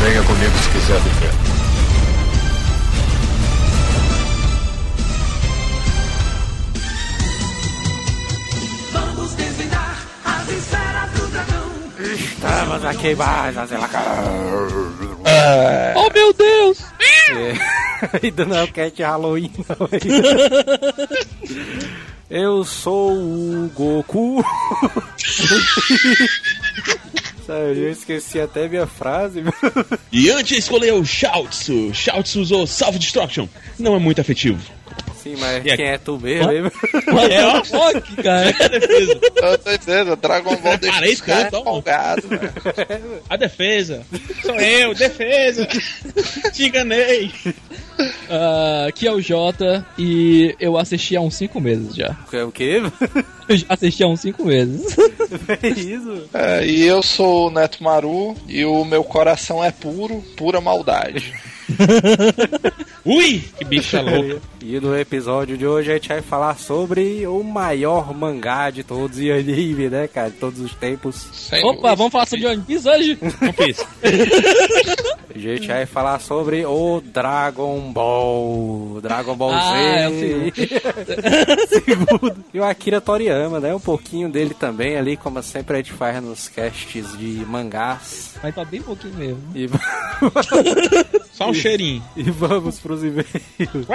Venha comigo se quiser viver. Vamos desvendar as esferas do dragão. Estamos aqui mais, Azelaca. Oh meu Deus! Ainda não é o cat Halloween, não. Eu sou o Goku. Sério, eu esqueci até minha frase. meu. E antes escolheu Shoutsu. Shoutsu usou Self-Destruction. Não é muito afetivo. Sim, mas E a- quem é tu mesmo? É, ó. Fuck, cara. É a defesa. Eu tô dizendo, Dragon Ball deixa Parei os caras empolgados, velho. A defesa. Sou eu, defesa. Te enganei. Aqui é o Jota e eu assisti há uns 5 meses já. É o quê? Eu já assisti há uns 5 meses. É isso? É, e eu sou o Neto Maru e o meu coração é puro, pura maldade. Ui, que bicha louca. E no episódio de hoje a gente vai falar sobre o maior mangá de todos e anime, né, cara? De todos os tempos. Sem Opa, dúvida. vamos falar sobre One Piece hoje? Não fiz. A gente vai falar sobre o Dragon Ball. Dragon Ball Ah, Z. é o segundo. E o Akira Toriyama, né? Um pouquinho dele também ali, como sempre a gente faz nos casts de mangás. Mas tá bem pouquinho mesmo. E, Só um cheirinho. e vamos pros e-mails.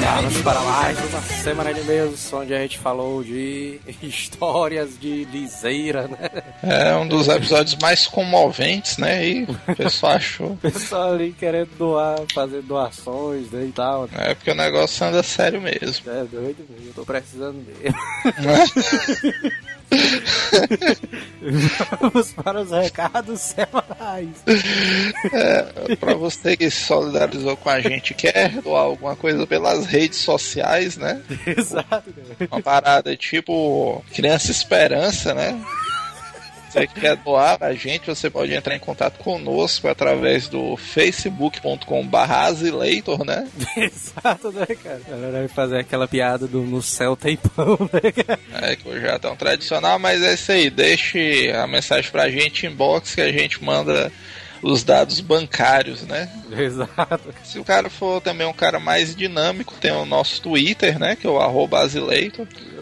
Vamos para mais uma semana de e-mails onde a gente falou de histórias de liseira, né? É um dos episódios mais comoventes, né? E o pessoal achou. O pessoal ali querendo doar, fazer doações né, e tal. É porque o negócio anda sério mesmo. É doido mesmo, eu tô precisando mesmo. Vamos para os recados semanais. É, pra você que se solidarizou com a gente, quer doar alguma coisa pelas redes sociais, né? Exato. Uma parada tipo Criança Esperança, né? Você que quer doar a gente, você pode entrar em contato conosco através do facebook.com.br Azileitor, né? Exato, né, cara? A galera vai fazer aquela piada do no céu tem pão, né, cara? É que já é tão tradicional, mas é isso aí. Deixe a mensagem pra gente inbox que a gente manda os dados bancários, né? Exato. Se o cara for também um cara mais dinâmico, tem o nosso Twitter, né? Que é o arroba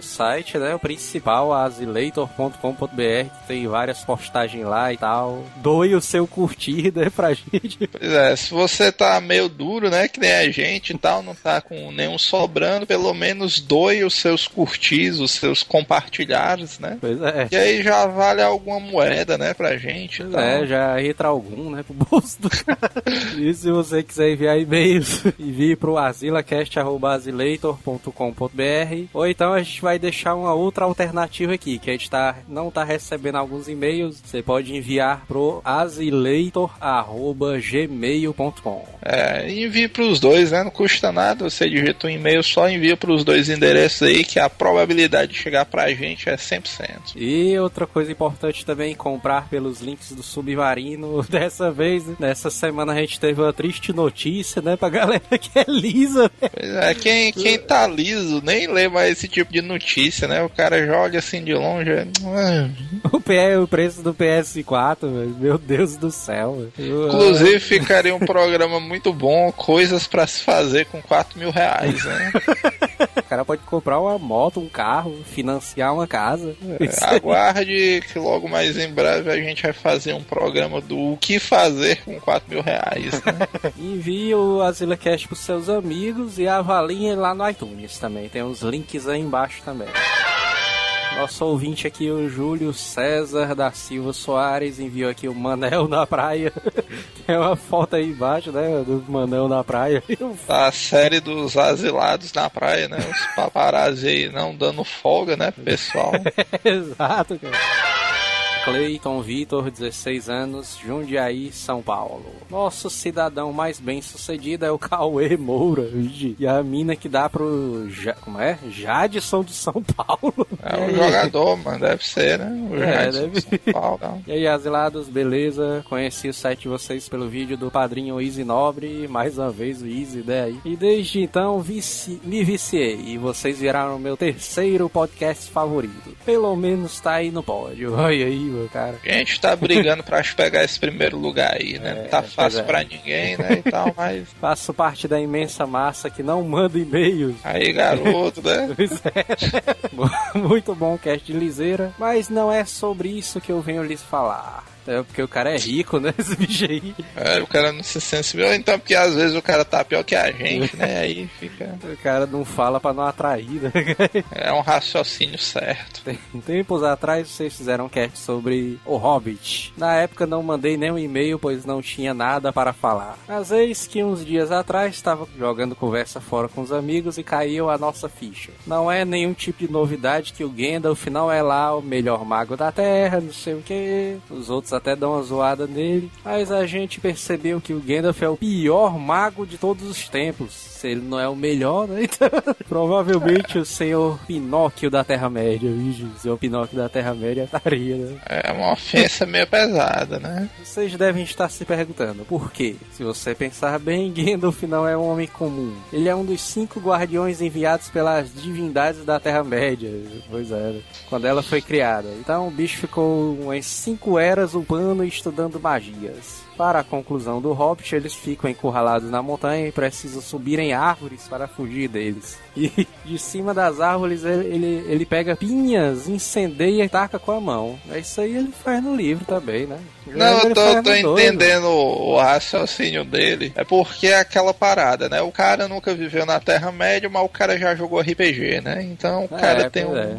site, né, o principal, azileitor.com.br, que tem várias postagens lá e tal. Doe o seu curtir, né, pra gente. Pois é, se você tá meio duro, né? Que nem a gente e tal, não tá com nenhum sobrando, pelo menos doe os seus curtis, os seus compartilhares, né? Pois é. E aí já vale alguma moeda, né, pra gente Pois tal. É, já entra algum, né, pro bolso do cara. E se você quiser enviar e-mails, envie pro asilacast.azileitor.com.br ou então a gente vai deixar uma outra alternativa aqui, que a gente tá, não tá recebendo alguns e-mails, você pode enviar pro azileitor.gmail.com É, envie pros dois, né? Não custa nada, você digita um e-mail, só envia pros dois endereços aí, que a probabilidade de chegar pra gente é 100%. E outra coisa importante também, comprar pelos links do Submarino. Dessa vez, nessa semana a gente teve uma triste notícia, né, pra galera que é lisa, né? Pois é, quem, quem tá liso nem lê mais esse tipo de notícia, né? O cara já olha assim de longe. é. O, P- o preço do PS4, velho. Meu Deus do céu. Inclusive ficaria um programa muito bom, coisas pra se fazer com 4 mil reais, né? O cara pode comprar uma moto, um carro, financiar uma casa. Aí. Aguarde que logo mais em breve a gente vai fazer um programa do o que fazer com 4 mil reais, né? Envie o AsilaCast pros seus amigos e avaliem lá no iTunes também. Tem uns links aí embaixo também. Nosso ouvinte aqui, o Júlio César da Silva Soares, enviou aqui o Manel na praia. Tem uma foto aí embaixo, né? Do Manel na praia. A série dos asilados na praia, né? Os paparazzi aí não dando folga, né, pessoal? Exato, cara. Cleiton Vitor, 16 anos, Jundiaí, São Paulo. Nosso cidadão mais bem sucedido é o Cauê Moura, e a mina que dá pro. Ja... Como é? Jadson de São Paulo. É um jogador, mano, deve ser, né? O É, deve- de São Paulo, não. E aí, asilados, beleza? Conheci o site de vocês pelo vídeo do padrinho Easy Nobre, mais uma vez o Easy, né? E desde então vici- me viciei e vocês viraram meu terceiro podcast favorito. Pelo menos tá aí no pódio. Olha aí, cara. A gente tá brigando pra pegar esse primeiro lugar aí, né? Não tá pois fácil é. pra ninguém, né? E tal, mas. Faço parte da imensa massa que não manda e-mails. Aí, garoto, né? Pois é. Muito bom cast de liseira, mas não é sobre isso que eu venho lhes falar. É porque o cara é rico, né? Esse bicho aí. É, o cara não se sensibilizou, então porque às vezes o cara tá pior que a gente, né? Aí fica. O cara não fala pra não atrair, né? É um raciocínio certo. Tem- Tempos atrás vocês fizeram um cast sobre O Hobbit. Na época não mandei nenhum e-mail, pois não tinha nada para falar. Mas eis que uns dias atrás estava jogando conversa fora com os amigos e caiu a nossa ficha. Não é nenhum tipo de novidade que o Gandalf não é lá o melhor mago da Terra, não sei o que. Os outros até dão uma zoada nele. Mas a gente percebeu que o Gandalf é o pior mago de todos os tempos. Se ele não é o melhor, né? Então, provavelmente o senhor Pinóquio da Terra-média? O senhor Pinóquio da Terra-média estaria, né? É uma ofensa meio pesada, né? Vocês devem estar se perguntando por quê? Se você pensar bem, Gandalf não é um homem comum. Ele é um dos cinco guardiões enviados pelas divindades da Terra-média. Pois é, né? quando ela foi criada. Então o bicho ficou umas cinco eras upando e estudando magias. Para a conclusão do Hobbit, eles ficam encurralados na montanha e precisam subir em árvores para fugir deles. E de cima das árvores ele, ele, ele pega pinhas, incendeia e taca com a mão. É isso aí ele faz no livro também, né? Não, eu tô, tô no entendendo o, o raciocínio dele. É porque é aquela parada, né? O cara nunca viveu na Terra-média, mas o cara já jogou RPG, né? Então o É, cara tem pois um, é.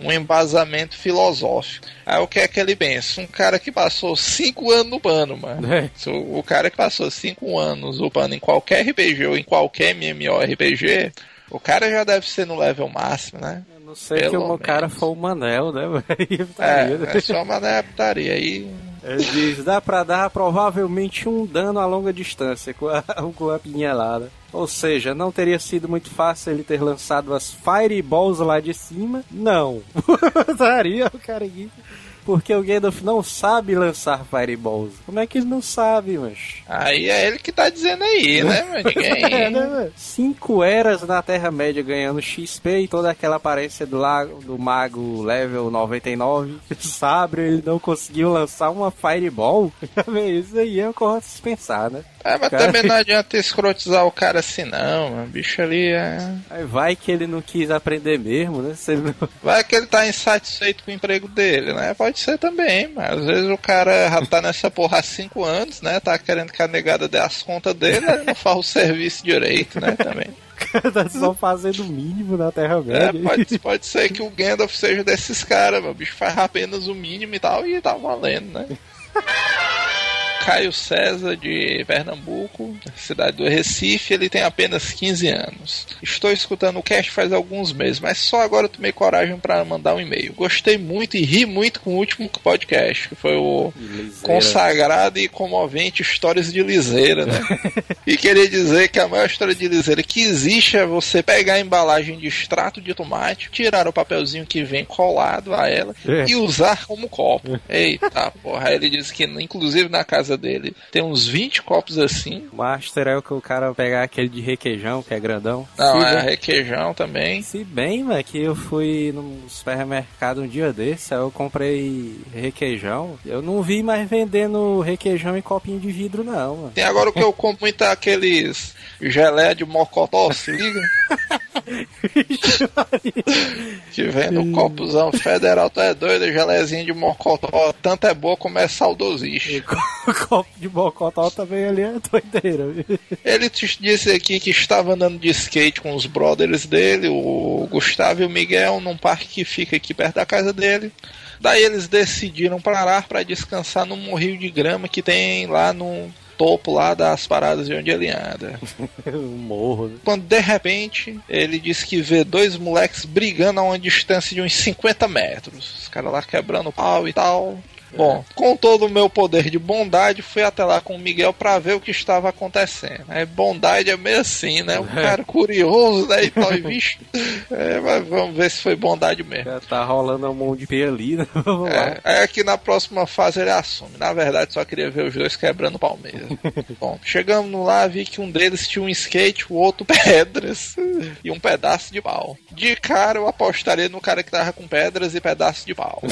um embasamento filosófico. Aí o que é que ele pensa? Um cara que passou cinco anos no pano, mano. É. O, o cara que passou cinco anos upando em qualquer RPG ou em qualquer MMORPG, o cara já deve ser no level máximo, né? Eu não sei Pelo que o meu cara foi o Manel, né? É, é só uma adaptaria aí. Ele diz, dá pra dar provavelmente um dano a longa distância com a, com a pinhelada. Ou seja, não teria sido muito fácil ele ter lançado as Fireballs lá de cima? Não. Daria o cara. Porque o Gandalf não sabe lançar Fireballs. Como é que ele não sabe, mas? Aí é ele que tá dizendo aí, né? Mas É, ninguém. né, velho? Cinco eras na Terra-média ganhando XP e toda aquela aparência do, lago, do mago level 99. Sabre, ele não conseguiu lançar uma Fireball. Isso aí é o que eu pensar, né? É, mas Cara. também não adianta escrotizar o cara assim, não, mano. O bicho ali é. Aí vai que ele não quis aprender mesmo, né? Não... Vai que ele tá insatisfeito com o emprego dele, né? Pode ser também, mas às vezes o cara já tá nessa porra há cinco anos, né? Tá querendo que a negada dê as contas dele, ele não faz o serviço direito, né? Também. tá só fazendo o mínimo na É, Terra-média. pode, pode ser que o Gandalf seja desses caras, meu. O bicho faz apenas o mínimo e tal, e tá valendo, né? Caio César, de Pernambuco, cidade do Recife, ele tem apenas 15 anos. Estou escutando o cast faz alguns meses, mas só agora tomei coragem para mandar um e-mail. Gostei muito e ri muito com o último podcast, que foi o Liseira. consagrado e comovente Histórias de Liseira, né? e queria dizer que a maior história de liseira que existe é você pegar a embalagem de extrato de tomate, tirar o papelzinho que vem colado a ela É. e usar como copo. Eita porra, aí ele disse que inclusive na casa dele tem uns 20 copos assim. Master é o que o cara pegar aquele de requeijão, que é grandão. Não, Se é bem- requeijão também. Se bem, mano, que eu fui no supermercado um dia desse, aí eu comprei requeijão. Eu não vi mais vendendo requeijão em copinho de vidro, não, mano. Tem agora o que eu compro muito é aqueles gelé de mocotó, se liga? que vem no copozão federal, tu é doido, gelézinho de mocotó, tanto é boa como é saudosista. copo de bocotó também ali é doideira. Ele te disse aqui que estava andando de skate com os brothers dele, o Gustavo e o Miguel, num parque que fica aqui perto da casa dele. Daí eles decidiram parar para descansar num morrinho de grama que tem lá no, topo lá das paradas de onde ele anda. Morro. né? Quando de repente ele diz que vê dois moleques brigando a uma distância de uns 50 metros. Os caras lá quebrando pau e tal. Bom, com todo o meu poder de bondade, fui até lá com o Miguel pra ver o que estava acontecendo. É, bondade é meio assim, né? Um cara curioso, né? E tal, e vixe. É, mas vamos ver se foi bondade mesmo. Já tá rolando um monte de pé ali, né? Vamos lá. É, é que na próxima fase ele assume. Na verdade, só queria ver os dois quebrando mesmo. Bom, chegamos lá, vi que um deles tinha um skate, o outro pedras e um pedaço de pau. De cara, eu apostaria no cara que tava com pedras e pedaço de pau.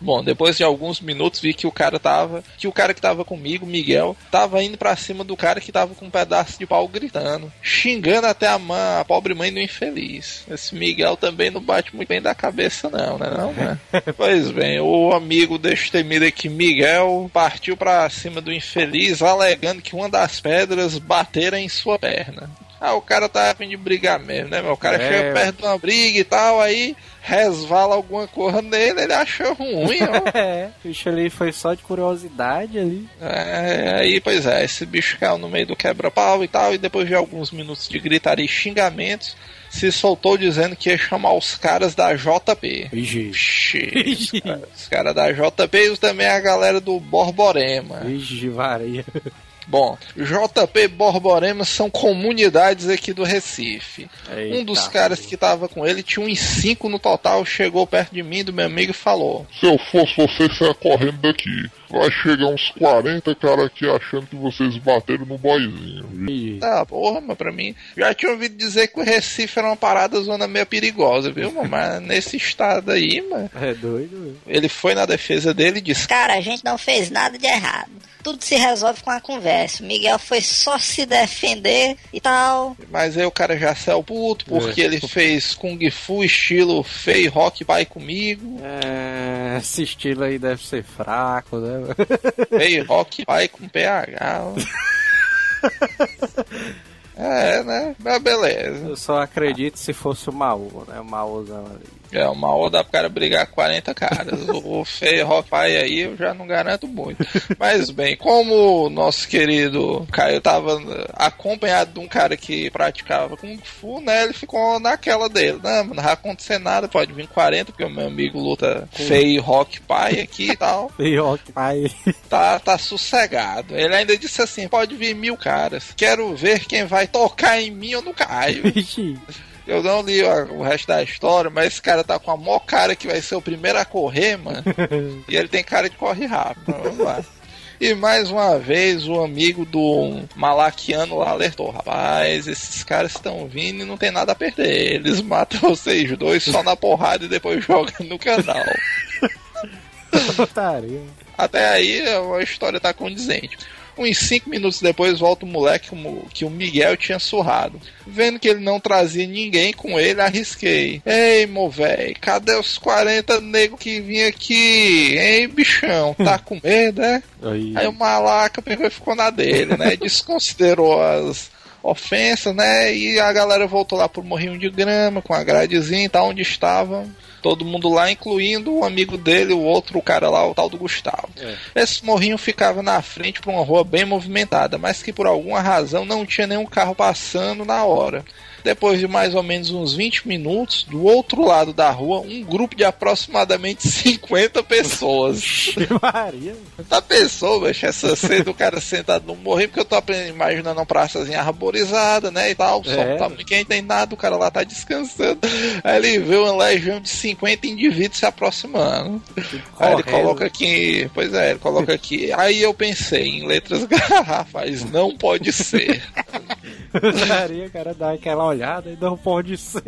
Bom, depois de alguns minutos vi que o cara tava, que o cara que tava comigo, Miguel, tava indo pra cima do cara que tava com um pedaço de pau gritando, xingando até a, mãe, a pobre mãe do infeliz. Esse Miguel também não bate muito bem da cabeça não, né não, né? pois bem, o amigo destemido aqui, Miguel, partiu pra cima do infeliz, alegando que uma das pedras batera em sua perna. Ah, o cara tá a fim de brigar mesmo, né, meu? O cara É. chega perto de uma briga e tal, aí resvala alguma coisa nele, ele acha ruim, ó. É, o bicho ali foi só de curiosidade ali. É, aí, pois é, esse bicho caiu no meio do quebra-pau e tal, e depois de alguns minutos de gritaria e xingamentos, se soltou dizendo que ia chamar os caras da JP. Vixe. Vixe, os caras da JP e também a galera do Borborema. Vixe, varia. Bom, JP e Borborema são comunidades aqui do Recife. um dos Eita, caras que tava com ele tinha uns cinco no total, chegou perto de mim, do meu amigo, e falou: Se eu fosse você, saia correndo daqui. Vai chegar uns 40 caras aqui achando que vocês bateram no boizinho. Vixe. Ah, porra, mas pra mim. Já tinha ouvido dizer que o Recife era uma parada zona meio perigosa, viu? Mas nesse estado aí, mano. É doido. Ele foi na defesa dele e disse: Cara, a gente não fez nada de errado. Tudo se resolve com a conversa. O Miguel foi só se defender e tal. Mas aí o cara já saiu puto porque ele fez Kung Fu estilo Fei Rock Pai comigo. É, esse estilo aí deve ser fraco, né? Fei Rock Pai com PH. É, né? Mas beleza. Eu só acredito se fosse o Maú, né? O Maúzão ali. É, uma hora dá pro cara brigar com 40 caras. O, o Feio Rock Pai aí eu já não garanto muito. Mas bem, como o nosso querido Caio tava acompanhado de um cara que praticava Kung Fu, né? Ele ficou naquela dele. Não, não vai acontecer nada, pode vir 40, porque o meu amigo luta Feio Rock Pai aqui e tal. Ó, que pai. Tá, tá sossegado. Ele ainda disse assim: pode vir mil caras. Quero ver quem vai tocar em mim ou no Caio. Eu não li o resto da história, mas esse cara tá com a maior cara que vai ser o primeiro a correr, mano. e ele tem cara de corre rápido. Vamos lá. E mais uma vez o amigo do Malaquiano lá alertou: rapaz, esses caras estão vindo e não tem nada a perder. Eles matam vocês dois só na porrada e depois jogam no canal. Até aí a história tá condizente. Uns 5 minutos depois volta o moleque que o Miguel tinha surrado. Vendo que ele não trazia ninguém com ele, arrisquei. Ei, mo véi, cadê os 40 negros que vinha aqui? Hein, bichão? Tá com medo, é? Aí, Aí o malaca pegou e ficou na dele, né? Desconsiderou as ofensas, né? E a galera voltou lá pro morrinho de grama, com a gradezinha e tal, onde estavam. Todo mundo lá, incluindo o amigo dele, o outro cara lá, o tal do Gustavo. Esse morrinho ficava na frente por uma rua bem movimentada, mas que por alguma razão não tinha nenhum carro passando na hora. Depois de mais ou menos uns 20 minutos, do outro lado da rua, um grupo de aproximadamente 50 pessoas. Maria. Da pessoa, bicho, essa cena do cara sentado no morrinho, porque eu tô imaginando uma praçazinha arborizada, né, e tal, o sol É. tá muito quente, tem nada, o cara lá tá descansando. Aí ele vê uma legião de 50 indivíduos se aproximando. Aí ele Correndo. coloca aqui, pois é, ele coloca aqui. Aí eu pensei em letras garrafais, não pode ser. Maria, cara dá aquela olhada e não pode ser.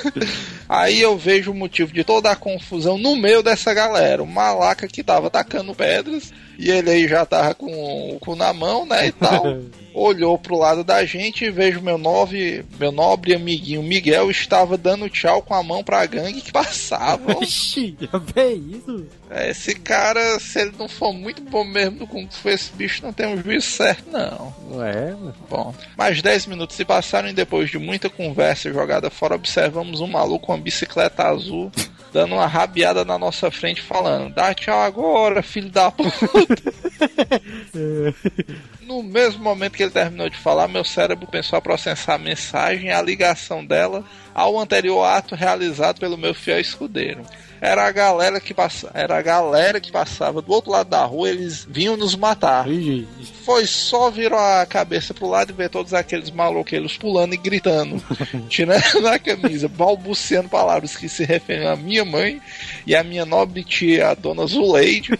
Aí eu vejo o motivo de toda a confusão no meio dessa galera. O malaca que tava atacando pedras e ele aí já tava com o cu na mão, né, e tal. Olhou pro lado da gente e vejo meu nobre, meu nobre amiguinho Miguel estava dando tchau com a mão pra gangue que passava. Já bem isso. É, Esse cara, se ele não for muito bom mesmo do Kung Fu, esse bicho não tem um juízo certo, não. Não é, mano? Bom, mais 10 minutos se passaram e depois de muita conversa jogada fora, observamos um maluco com uma bicicleta azul dando uma rabiada na nossa frente falando: Dá tchau agora, filho da puta. No mesmo momento que ele terminou de falar, meu cérebro pensou a processar a mensagem e a ligação dela ao anterior ato realizado pelo meu fiel escudeiro. Era a galera que passa... era a galera que passava do outro lado da rua, eles vinham nos matar. Ih, Foi só virar a cabeça pro lado e ver todos aqueles maloqueiros pulando e gritando, tirando a camisa, balbuciando palavras que se referem à minha mãe e à minha nobre tia, a dona Zuleide.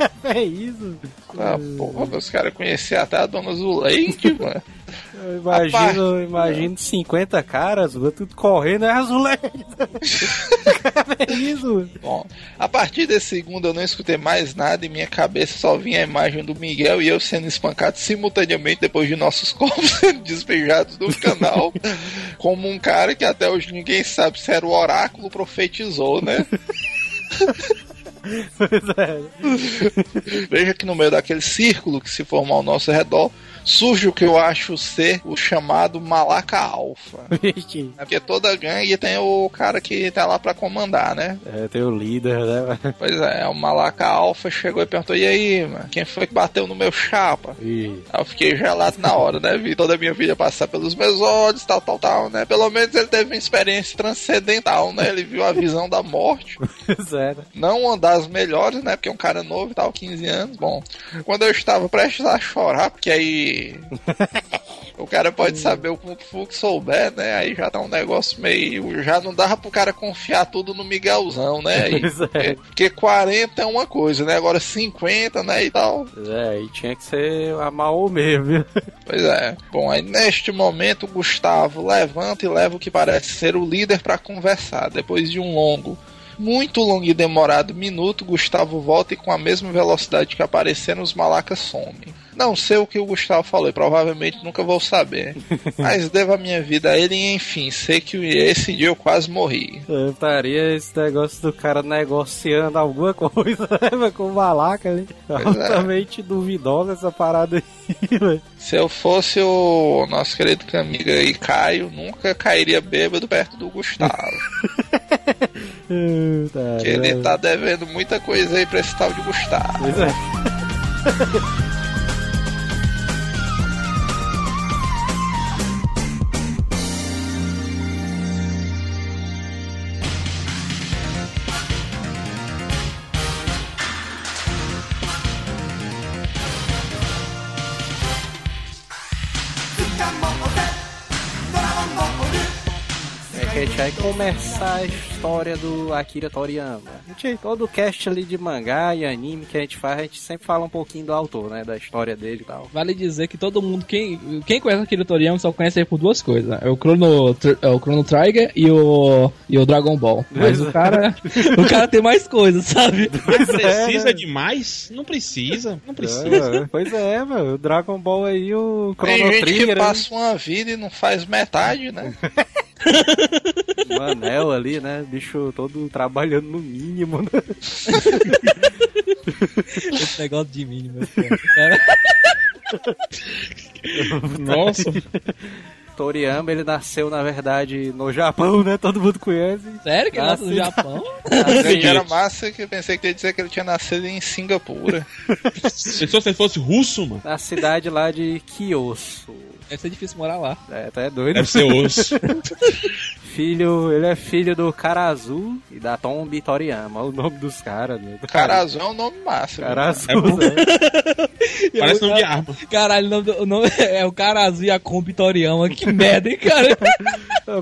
é isso. Ah, porra, meus caras conheciam até a dona Zuleide, mano. Eu imagino, eu imagino 50 caras, tudo correndo, é azulete. é isso. Bom, a partir desse segundo eu não escutei mais nada e minha cabeça só vinha a imagem do Miguel e eu sendo espancado simultaneamente depois de nossos corpos sendo despejados do canal, como um cara que até hoje ninguém sabe se era o oráculo profetizou, né? Veja que no meio daquele círculo que se formou ao nosso redor, surge o que eu acho ser o chamado Malaca Alfa. Vixe. É Porque toda gangue tem o cara que tá lá pra comandar, né? É, tem o líder, né? Pois é, o Malaca Alfa chegou e perguntou: E aí, mano, quem foi que bateu no meu chapa? Ih, Aí eu fiquei gelado na hora, né? Vi toda a minha vida passar pelos meus olhos, tal, tal, tal, né? Pelo menos ele teve uma experiência transcendental, né? Ele viu a visão da morte. zero. Não uma das melhores, né? Porque é um cara novo e tal, 15 anos. Bom, quando eu estava prestes a chorar, porque aí. o cara pode saber o Kung Fu que souber, né? Aí já tá um negócio meio. Já não dava pro cara confiar tudo no Miguelzão, né? Pois é. porque, porque 40 é uma coisa, né? Agora 50, né? E tal. É, e tinha que ser a Mao mesmo, viu? Pois é. Bom, aí neste momento Gustavo levanta e leva o que parece ser o líder para conversar. Depois de um longo, muito longo e demorado minuto, Gustavo volta e com a mesma velocidade que apareceram, os malacas somem. Não sei o que o Gustavo falou e provavelmente nunca vou saber. Mas devo a minha vida a ele e enfim, sei que esse dia eu quase morri. Eu estaria esse negócio do cara negociando alguma coisa, né, com o malaca ali. é. Altamente duvidosa essa parada aí, velho. Se eu fosse o nosso querido amigo aí, Caio, nunca cairia bêbado perto do Gustavo. Que ele tá devendo muita coisa aí pra esse tal de Gustavo. Pois é. vai começar a história do Akira Toriyama. A gente, todo cast ali de mangá e anime que a gente faz, a gente sempre fala um pouquinho do autor, né? Da história dele e tal. Vale dizer que todo mundo, quem, quem conhece aquele Toriyama só conhece ele por duas coisas. né? É o Chrono, é o Chrono Trigger e o, e o Dragon Ball. Mas o cara, o cara tem mais coisas, sabe? Mas é, precisa né? demais? Não precisa, não precisa. É, pois é, mano. O Dragon Ball aí, o Tem Chrono gente Trigger, que passa uma vida e não faz metade, né? o anel ali, né? Bicho todo trabalhando no mínimo, né? Esse negócio de mínimo. Cara, Nossa, Toriyama, ele nasceu, na verdade, no Japão, né? Todo mundo conhece. sério que ele nasce no Japão? Era massa que eu pensei que ia dizer que ele tinha nascido em Singapura. pensou se ele fosse russo, mano? Na cidade lá de Kyoto. Deve ser difícil morar lá. É, tá é doido. Deve ser osso. Filho, ele é filho do Karazu e da Tombi Toriyama. O nome dos caras, né? Carazão é um nome massa. viu? Karazu, É bom. né? Parece nome de arma. Caralho, o nome, do- o nome é o cara azul e a Kombi Toriyama. Que merda, hein, cara?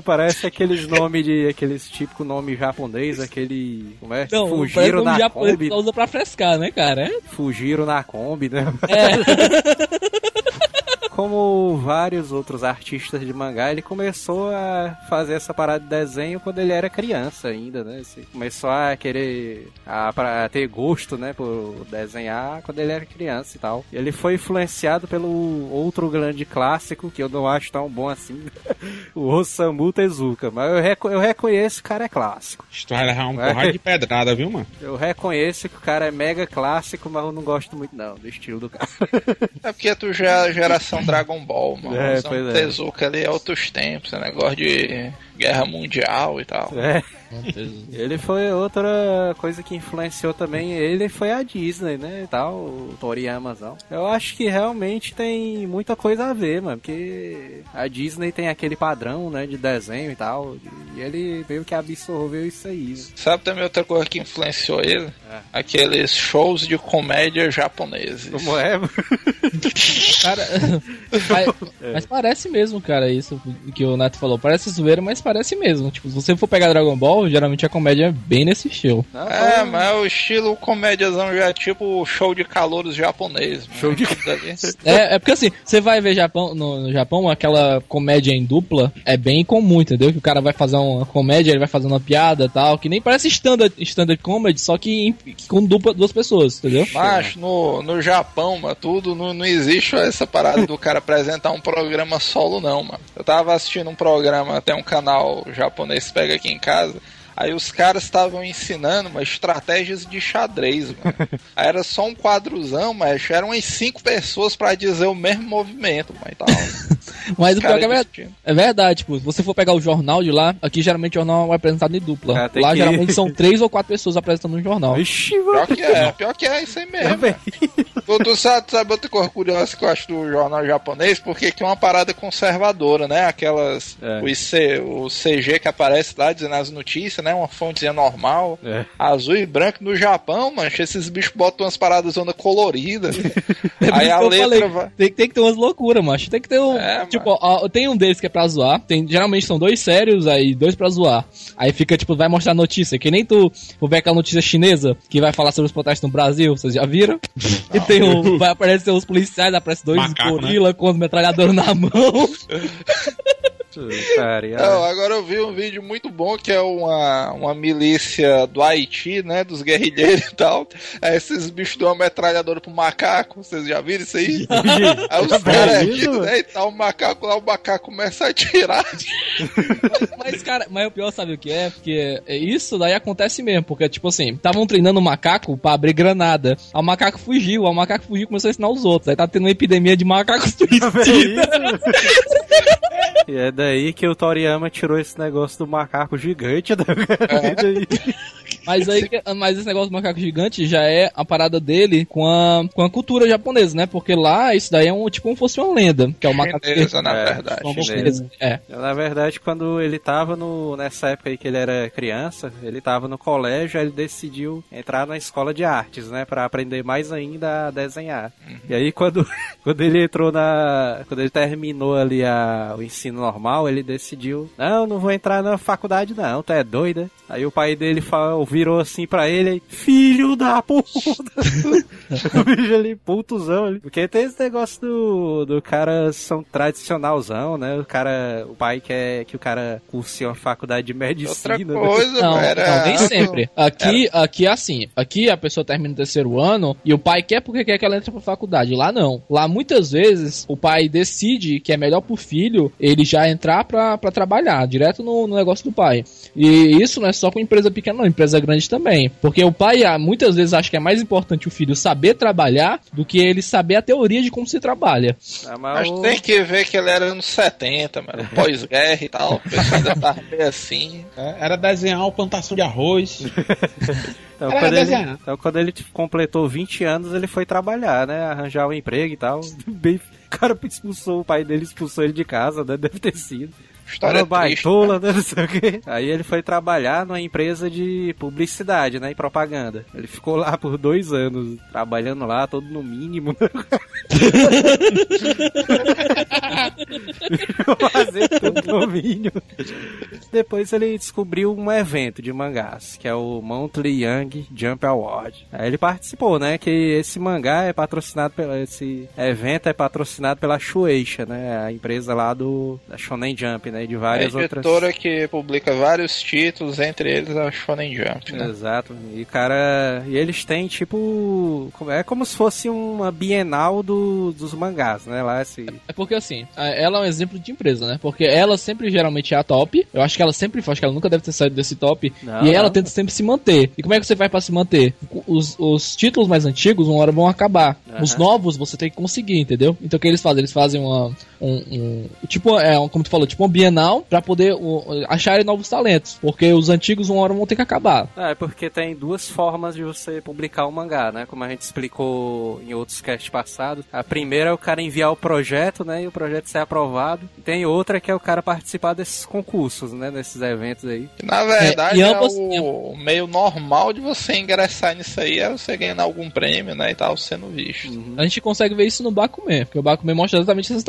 Parece aqueles nomes de. aqueles típico nome japonês, aquele. Como é? Não, Fugiram nome na japonês Kombi. só usa pra frescar, né, cara? É? Fugiram na Kombi, né? É. Como vários outros artistas de mangá, ele começou a fazer essa parada de desenho quando ele era criança ainda, né? Assim, começou a querer a, pra ter gosto, né, por desenhar quando ele era criança e tal. Ele foi influenciado pelo outro grande clássico que eu não acho tão bom assim, o Osamu Tezuka, mas eu, reco- eu reconheço que o cara é clássico. Vai levar uma porrada de pedrada, viu, mano? Eu reconheço que o cara é mega clássico, mas eu não gosto muito não do estilo do cara. É porque tu já é a geração Dragon Ball, mano. É, É, pois é. Tezuka ali é outros tempos, é negócio de guerra mundial e tal. É. Ele foi outra coisa que influenciou também ele foi a Disney, né, e tal, o Toriyamazão. Eu acho que realmente tem muita coisa a ver, mano, porque a Disney tem aquele padrão, né, de desenho e tal, e ele meio que absorveu isso aí. né? Sabe também outra coisa que influenciou ele? É. Aqueles shows de comédia japoneses. Como é? mano? Cara, mas, mas parece mesmo, cara, isso que o Neto falou. Parece zoeira, mas parece mesmo. Tipo, se você for pegar Dragon Ball, geralmente a comédia é bem nesse estilo. Não, É, falando- mas o estilo comédiazão já é tipo show de calouros japonês. mano. Show de-. É, é porque assim, você vai ver Japão, no, no Japão, aquela comédia em dupla é bem comum, entendeu? Que o cara vai fazer uma comédia, ele vai fazer uma piada e tal, que nem parece standard, standard comedy, só que, em- que com dupla duas pessoas, entendeu? Mas no, no Japão, mano, tudo não, não existe essa parada do cara apresentar um programa solo, não, mano. Eu tava assistindo um programa, até um canal japonês que pega aqui em casa. Aí os caras estavam ensinando uma estratégias de xadrez, mano. Aí era só um quadrozão, mas eram umas cinco pessoas pra dizer o mesmo movimento, mano, e tal. Mas o pior é, é verdade, tipo, se você for pegar o jornal de lá, aqui geralmente o jornal é apresentado em dupla. Tem lá que- geralmente são três ou quatro pessoas apresentando um jornal. Vixe, Pior mano. que é, pior que é isso aí mesmo. Também. Tu, tu sabe, sabe outra coisa curiosa que eu acho do jornal japonês? Porque aqui é uma parada conservadora, né? Aquelas. É. O, IC, o CG que aparece lá dizendo as notícias, né? Uma fontezinha normal. É. Azul e branco no Japão, mancha, esses bichos botam umas paradas onda coloridas. É aí a letra falei, vai. Tem, tem que ter umas loucuras, macho. Tem que ter um. É, tipo, ó, tem um deles que é pra zoar. Tem, geralmente são dois sérios, aí dois pra zoar. Aí fica, tipo, vai mostrar notícia. Que nem tu for ver aquela notícia chinesa que vai falar sobre os protestos no Brasil. Vocês já viram? E tem um. Vai aparecer os policiais, aparece dois Macaco, gorila com os metralhadores na mão. Não, agora eu vi um vídeo muito bom que é uma, uma milícia do Haiti, né? Dos guerrilheiros e tal. Aí esses bichos dão uma metralhadora pro macaco. Vocês já viram isso aí? Aí os caras É aqui, né? E tal, o macaco lá, o macaco começa a atirar. Mas, mas, cara, mas o pior sabe o que é? Porque é isso daí acontece mesmo. Porque, tipo assim, estavam treinando o macaco pra abrir granada. Aí o macaco fugiu, aí o macaco fugiu e começou a ensinar os outros. Aí tá tendo uma epidemia de macacos suicidas. E é daí que o Toriyama tirou esse negócio do macaco gigante da Mas aí, que- mas esse negócio do macaco gigante já é a parada dele com a, com a cultura japonesa, né? Porque lá isso daí é um tipo como fosse uma lenda, que é o macaco Chinesa, na É, verdade. Uma chinesa. É. Na verdade, quando ele tava no. Nessa época aí que ele era criança, ele tava no colégio, aí ele decidiu entrar na escola de artes, né? Pra aprender mais ainda a desenhar. E aí quando, quando ele entrou na. Quando ele terminou ali a, o ensino normal, ele decidiu, não, não vou entrar na faculdade, não, tu é doida. Aí o pai dele falou, virou assim pra ele, filho da puta! o bicho ali, putuzão ali. Porque tem esse negócio do, do cara são tradicionalzão, né? O cara, o pai quer que o cara curse uma faculdade de medicina. Outra né? coisa, Não, era... não, nem sempre. Aqui, aqui é assim. Aqui a pessoa termina o terceiro ano e o pai quer porque quer que ela entre pra faculdade. Lá não. Lá muitas vezes o pai decide que é melhor pro filho ele já entrar pra, pra trabalhar, direto no, no negócio do pai. E isso não é só com empresa pequena, não, empresa grande também. Porque o pai ah, muitas vezes acha que é mais importante o filho saber trabalhar do que ele saber a teoria de como se trabalha. Ah, mas Mas o- tem que ver que ele era anos 70, mano. Pós-guerra e tal. O ainda tava meio assim. É, Era desenhar uma plantação de arroz. Então, Era quando ele, desenhar. então, quando ele completou 20 anos, ele foi trabalhar, né? Arranjar um emprego e tal. Bem, o cara expulsou, o pai dele expulsou ele de casa, né? Deve ter sido. História baitola, né? Não sei o quê. Aí ele foi trabalhar numa empresa de publicidade, né? E propaganda. Ele ficou lá por dois anos, trabalhando lá, todo no mínimo. Fazer tudo no mínimo. Depois ele descobriu um evento de mangás, que é o Monthly Young Jump Award. Aí ele participou, né? Que esse mangá é patrocinado pela. Esse evento é patrocinado pela Shueisha, né? A empresa lá do da Shonen Jump, né? Né? De A várias editora outras. que publica vários títulos, entre eles a Shonen Jump, né? Exato. E cara, e eles têm tipo, é como se fosse uma bienal do, dos mangás, né? Lá esse É porque assim, a- ela é um exemplo de empresa, né? Porque ela sempre geralmente é a top. Eu acho que ela sempre foi, acho que ela nunca deve ter saído desse top. Não, e ela não. tenta sempre se manter. E como é que você faz pra se manter? Os, os títulos mais antigos, uma hora vão acabar. Aham. Os novos você tem que conseguir, entendeu? Então o que eles fazem? Eles fazem uma. Um, um- tipo, é, um- como tu falou, tipo um bienal pra poder o, acharem novos talentos. Porque os antigos, uma hora vão ter que acabar. É, porque tem duas formas de você publicar o mangá, né? Como a gente explicou em outros casts passados. A primeira é o cara enviar o projeto, né? E o projeto ser aprovado. E tem outra que é o cara participar desses concursos, né? Desses eventos aí. Que, Na verdade, É, é, ambas- o meio normal de você ingressar nisso aí é você ganhar algum prêmio, né, e tal, sendo visto. A gente consegue ver isso no Bakuman, porque o Bakuman mostra exatamente essa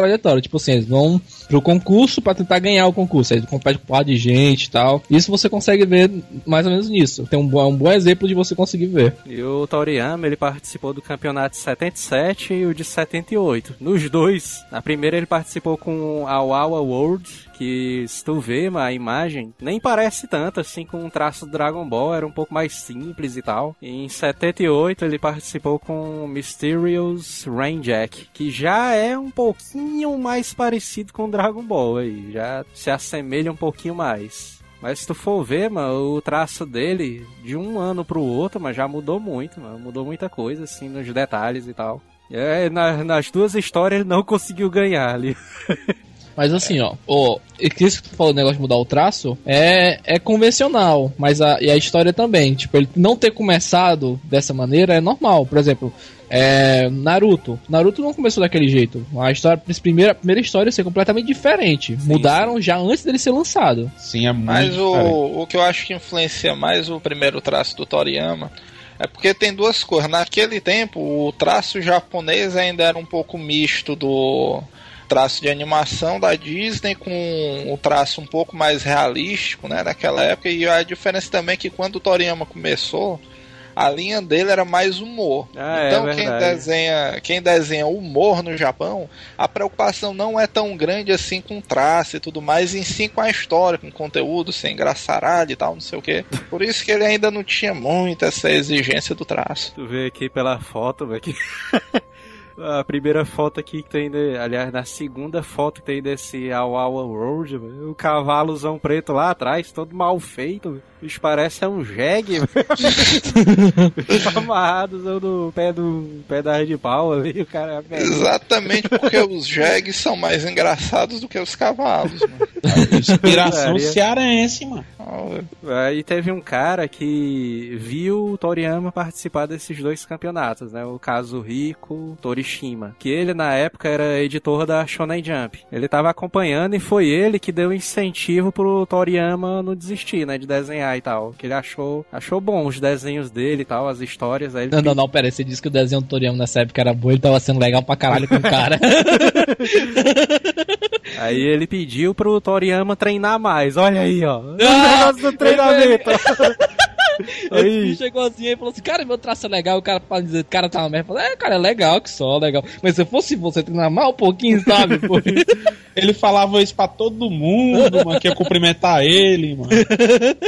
Tipo assim, eles vão pro concurso pra tentar ganhar o concurso. Eles competem com porra de gente e tal. Isso você consegue ver mais ou menos nisso. Tem um, bo- um bom exemplo de você conseguir ver. E o Toriyama, ele participou do campeonato de 77 e o de 78. Nos dois, na primeira ele participou com a Wawa World, que se tu vê a imagem, nem parece tanto assim com um traço do Dragon Ball, era um pouco mais simples e tal. Em 78 ele participou com Mysterious Rain Jack, que já é um pouquinho mais parecido com o Dragon Ball aí, já se assemelha um pouquinho mais. Mas se tu for ver, mano, o traço dele, de um ano pro outro, mas já mudou muito, mano. Mudou muita coisa, assim, nos detalhes e tal. É, na- nas duas histórias ele não conseguiu ganhar ali. Mas assim, ó, ó, isso que tu falou, o negócio de mudar o traço, é, é convencional, mas a, e a história também. Tipo, ele não ter começado dessa maneira é normal. Por exemplo, é, Naruto. Naruto não começou daquele jeito. A história, a primeira, a primeira história ia ser completamente diferente. Mudaram já antes dele ser lançado. Sim, é muito Mas diferente. o, o que eu acho que influencia mais o primeiro traço do Toriyama é porque tem duas coisas. Naquele tempo, o traço japonês ainda era um pouco misto do traço de animação da Disney com o traço um pouco mais realístico, né, naquela época. E a diferença também é que quando o Toriyama começou, a linha dele era mais humor. Ah, é então quem verdade. desenha, quem desenha humor no Japão, a preocupação não é tão grande assim com traço e tudo mais, em si com a história, com o conteúdo, sem engraçaralho e tal, não sei o que. Por isso que ele ainda não tinha muito essa exigência do traço. Tu vê aqui pela foto, velho. A primeira foto aqui que tem, de- aliás, na segunda foto que tem desse Awawa Road, o cavalozão preto lá atrás, todo mal feito, bicho parece é um jegue, velho. amarrados no pé do pé da de pau ali, o cara é Exatamente porque os jegues são mais engraçados do que os cavalos. mano. Inspiração Putaria. cearense, mano. Aí teve um cara que viu o Toriyama participar desses dois campeonatos, né? O Kazuhiko Que ele, na época, era editor da Shonen Jump. Ele tava acompanhando e foi ele que deu incentivo pro Toriyama não desistir, né? De desenhar e tal. Que ele achou, achou bom os desenhos dele e tal, as histórias. Aí ele Não, não, não, pera aí, você disse que o desenho do Toriyama nessa época era bom, ele tava sendo legal pra caralho com o cara. Aí ele pediu pro Toriyama treinar mais. Olha aí, ó. O Ah, negócio do treinamento. Ele chegou assim e falou assim, cara, meu traço é legal, o cara pode dizer, o cara tá uma merda. Falou, é, cara, é legal que só, legal. Mas se eu fosse você treinar mal um pouquinho, sabe? Pô, Ele falava isso pra todo mundo, mano, que ia cumprimentar ele, mano.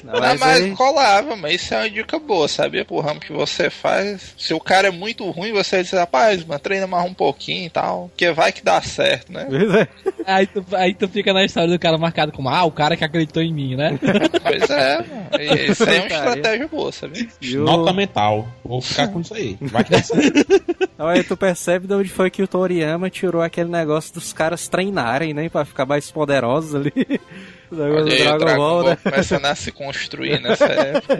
Não, Não, mas mas aí- colava, mas isso é uma dica boa, sabia? Pro ramo que você faz. Se o cara é muito ruim, você diz, rapaz, mano, treina mais um pouquinho e tal. Porque vai que dá certo, né? Pois é. aí, tu, aí tu fica na história do cara marcado como, ah, o cara que acreditou em mim, né? Pois é, mano. Isso aí é uma Putaria. Estratégia boa, sabia? E o- Nota mental. Vou ficar com isso aí. Vai que dá certo. Aí tu percebe de onde foi que o Toriyama tirou aquele negócio dos caras treinarem, né? Pra ficar mais poderosos ali. O negócio Olha aí, Dragon, Dragon Ball, Ball né? começando a se construir nessa época.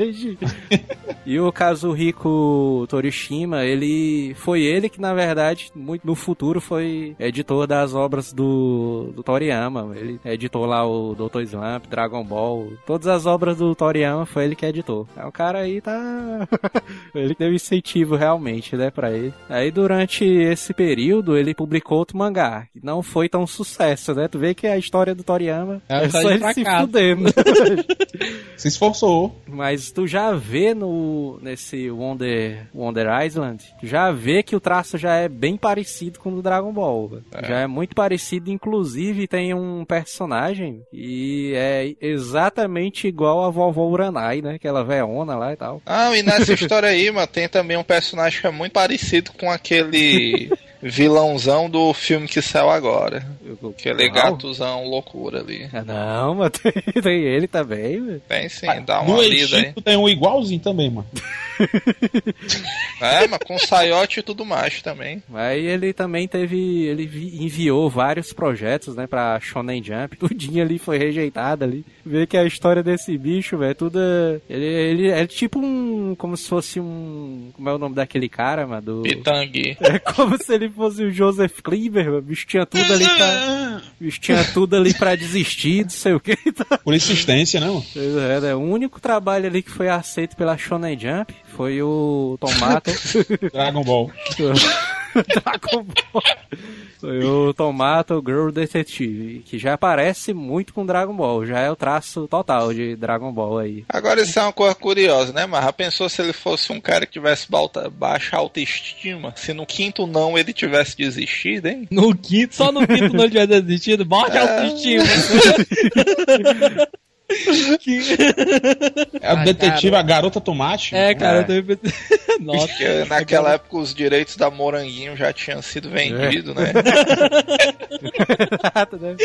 e o Kazuhiko Torishima, ele foi ele que na verdade, muito no futuro foi editor das obras do, do Toriyama. Ele editou lá o Dr. Slump, Dragon Ball, todas as obras do Toriyama foi ele que editou. É o cara aí tá ele deu incentivo realmente, né, pra ele. Aí durante esse período ele publicou outro mangá, que não foi tão sucesso, né? Tu vê que a história do Toriyama É é, história só de ele se fracasso. fudendo. Se esforçou. Mas tu já vê no nesse Wonder, Wonder Island, já vê que o traço já é bem parecido com o do Dragon Ball. velho. Já é muito parecido, inclusive tem um personagem e é exatamente igual a vovó Uranai, né? Aquela veona lá e tal. Ah, e nessa história aí, mano, tem também um personagem que é muito parecido com aquele vilãozão do filme que saiu agora. Aquele Qual? gatozão loucura ali. Ah, Não, mas tem, tem ele também, velho. Tem sim, dá uma No lida aí. Tem um igualzinho também, mano. É, mas com saiote e tudo mais também. Aí ele também teve. Ele vi- enviou vários projetos, né, pra Shonen Jump. Tudinho ali foi rejeitado ali. Vê que a história desse bicho, velho, tudo. é- Ele, ele é tipo um. Como se fosse um. Como é o nome daquele cara, mano? Do... Pitangui. É como se ele fosse o Joseph Klimber, mano. O bicho tinha tudo ali pra. Bicho tinha tudo ali pra desistir, não sei o que. Por insistência, né, mano? É, né? O único trabalho ali que foi aceito pela Shonen Jump foi o Tomato. Dragon Ball. Dragon Ball. Foi o Tomato Girl Detective, que já parece muito com Dragon Ball, já é o traço total de Dragon Ball aí. Agora isso é uma coisa curiosa, né, mas já pensou se ele fosse um cara que tivesse baixa autoestima? Se no quinto não ele tivesse desistido, hein? No quinto, só no quinto não tiver desistido, morte autoestima. É o Ai, detetive, cara. a garota tomate. É, cara, É. eu pensei. Nossa. Porque naquela época os direitos da Moranguinho já tinham sido vendidos, né? Exato, né?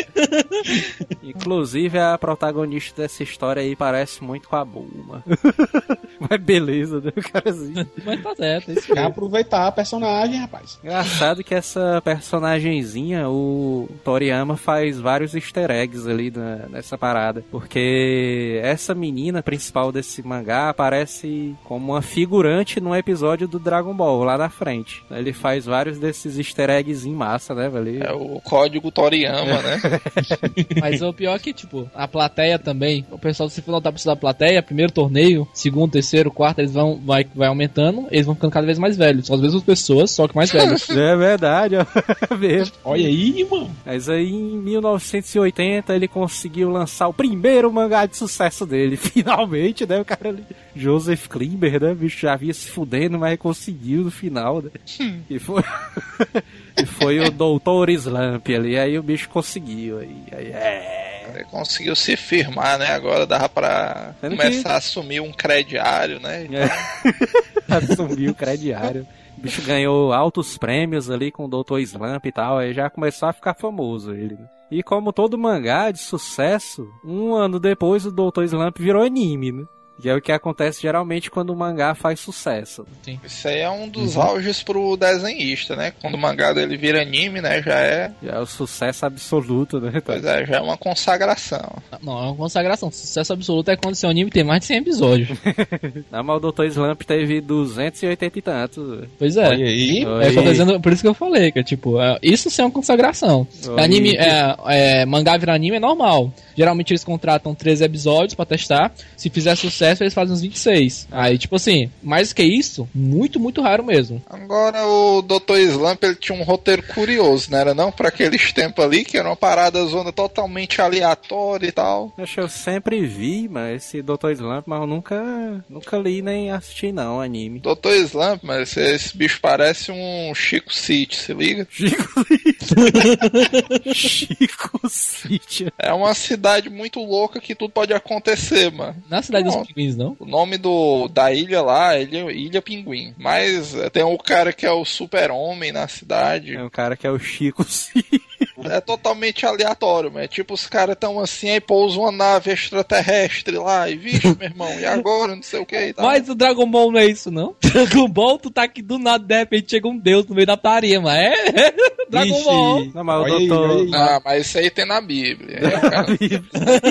Inclusive a protagonista dessa história aí parece muito com a Bulma. Mas beleza, né, carazinho? Mas tá certo, é isso Quer aproveitar a personagem, rapaz. Engraçado que essa personagenzinha, o Toriyama faz vários easter eggs ali na- nessa parada. Porque essa menina principal desse mangá aparece como uma figurante num episódio do Dragon Ball lá na frente. Ele faz vários desses easter eggs em massa, né, velho? É o código Toriyama, né? Mas o pior é que, tipo, a plateia também, o pessoal, se for notar pra da plateia, primeiro torneio, segundo, terceiro, quarto, eles vão, vai, vai aumentando, eles vão ficando cada vez mais velhos. São as mesmas pessoas, só que mais velhos. É verdade, ó. Mesmo. Olha aí, mano. Mas aí em 1980 ele conseguiu lançar o primeiro mangá de sucesso dele. Finalmente, né? O cara ali. Joseph Klimber, né? O bicho já vinha se fudendo, mas conseguiu no final, né? E foi. e foi o Doutor Slump ali. Aí o bicho conseguiu. Aí, aí é. Ele conseguiu se firmar, né? Agora dava pra Sendo começar a assumir um crediário, né? É. Assumiu o crediário. O bicho ganhou altos prêmios ali com o Dr. Slump e tal, aí já começou a ficar famoso ele. E como todo mangá de sucesso, um ano depois o Dr. Slump virou anime, né? Que é o que acontece geralmente quando o mangá faz sucesso. Isso aí é um dos auges pro desenhista, né? Quando o mangá dele vira anime, né? Já é. Já é o sucesso absoluto, né? Pois é, já é uma consagração. Não, é uma consagração. Sucesso absoluto é quando seu anime tem mais de 100 episódios. Não, mas o Dr. Slump teve 280 e tantos. Pois é. Olha aí. É, tô dizendo, por isso que eu falei, que é tipo, é, isso sim é uma consagração. Oi. Anime, é, é, mangá virar anime é normal. Geralmente eles contratam 13 episódios pra testar. Se fizer sucesso, eles fazem uns 26. Aí, tipo assim, mais que isso, muito, muito raro mesmo. Agora o Dr. Slump ele tinha um roteiro curioso, não era não? Pra aqueles tempos ali, que era uma parada zona totalmente aleatória e tal. Acho que eu sempre vi, mas esse Dr. Slump, mas eu nunca, nunca li nem assisti não, anime. Dr. Slump, mas esse, esse bicho parece um Chico City, se liga? Chico Chico City. É uma cidade muito louca que tudo pode acontecer, mano. Na cidade Não. dos pinguins, não? O nome do, da ilha lá é Ilha, ilha Pinguim. Mas eh, tem o cara que é o super-homem na cidade. É um cara que é o Chico City. É totalmente aleatório, mas tipo, os caras tão assim, aí pousa uma nave extraterrestre lá, e vixe, meu irmão, e agora, não sei o que e tal. Mas o Dragon Ball não é isso, não? Dragon Ball, tu tá aqui do nada, de repente chega um deus no meio da putaria, mas é Dragon Vixe. Ball. Não, mas o aí, doutor... olha aí. Ah, mas isso aí tem na Bíblia. Aí o cara- Na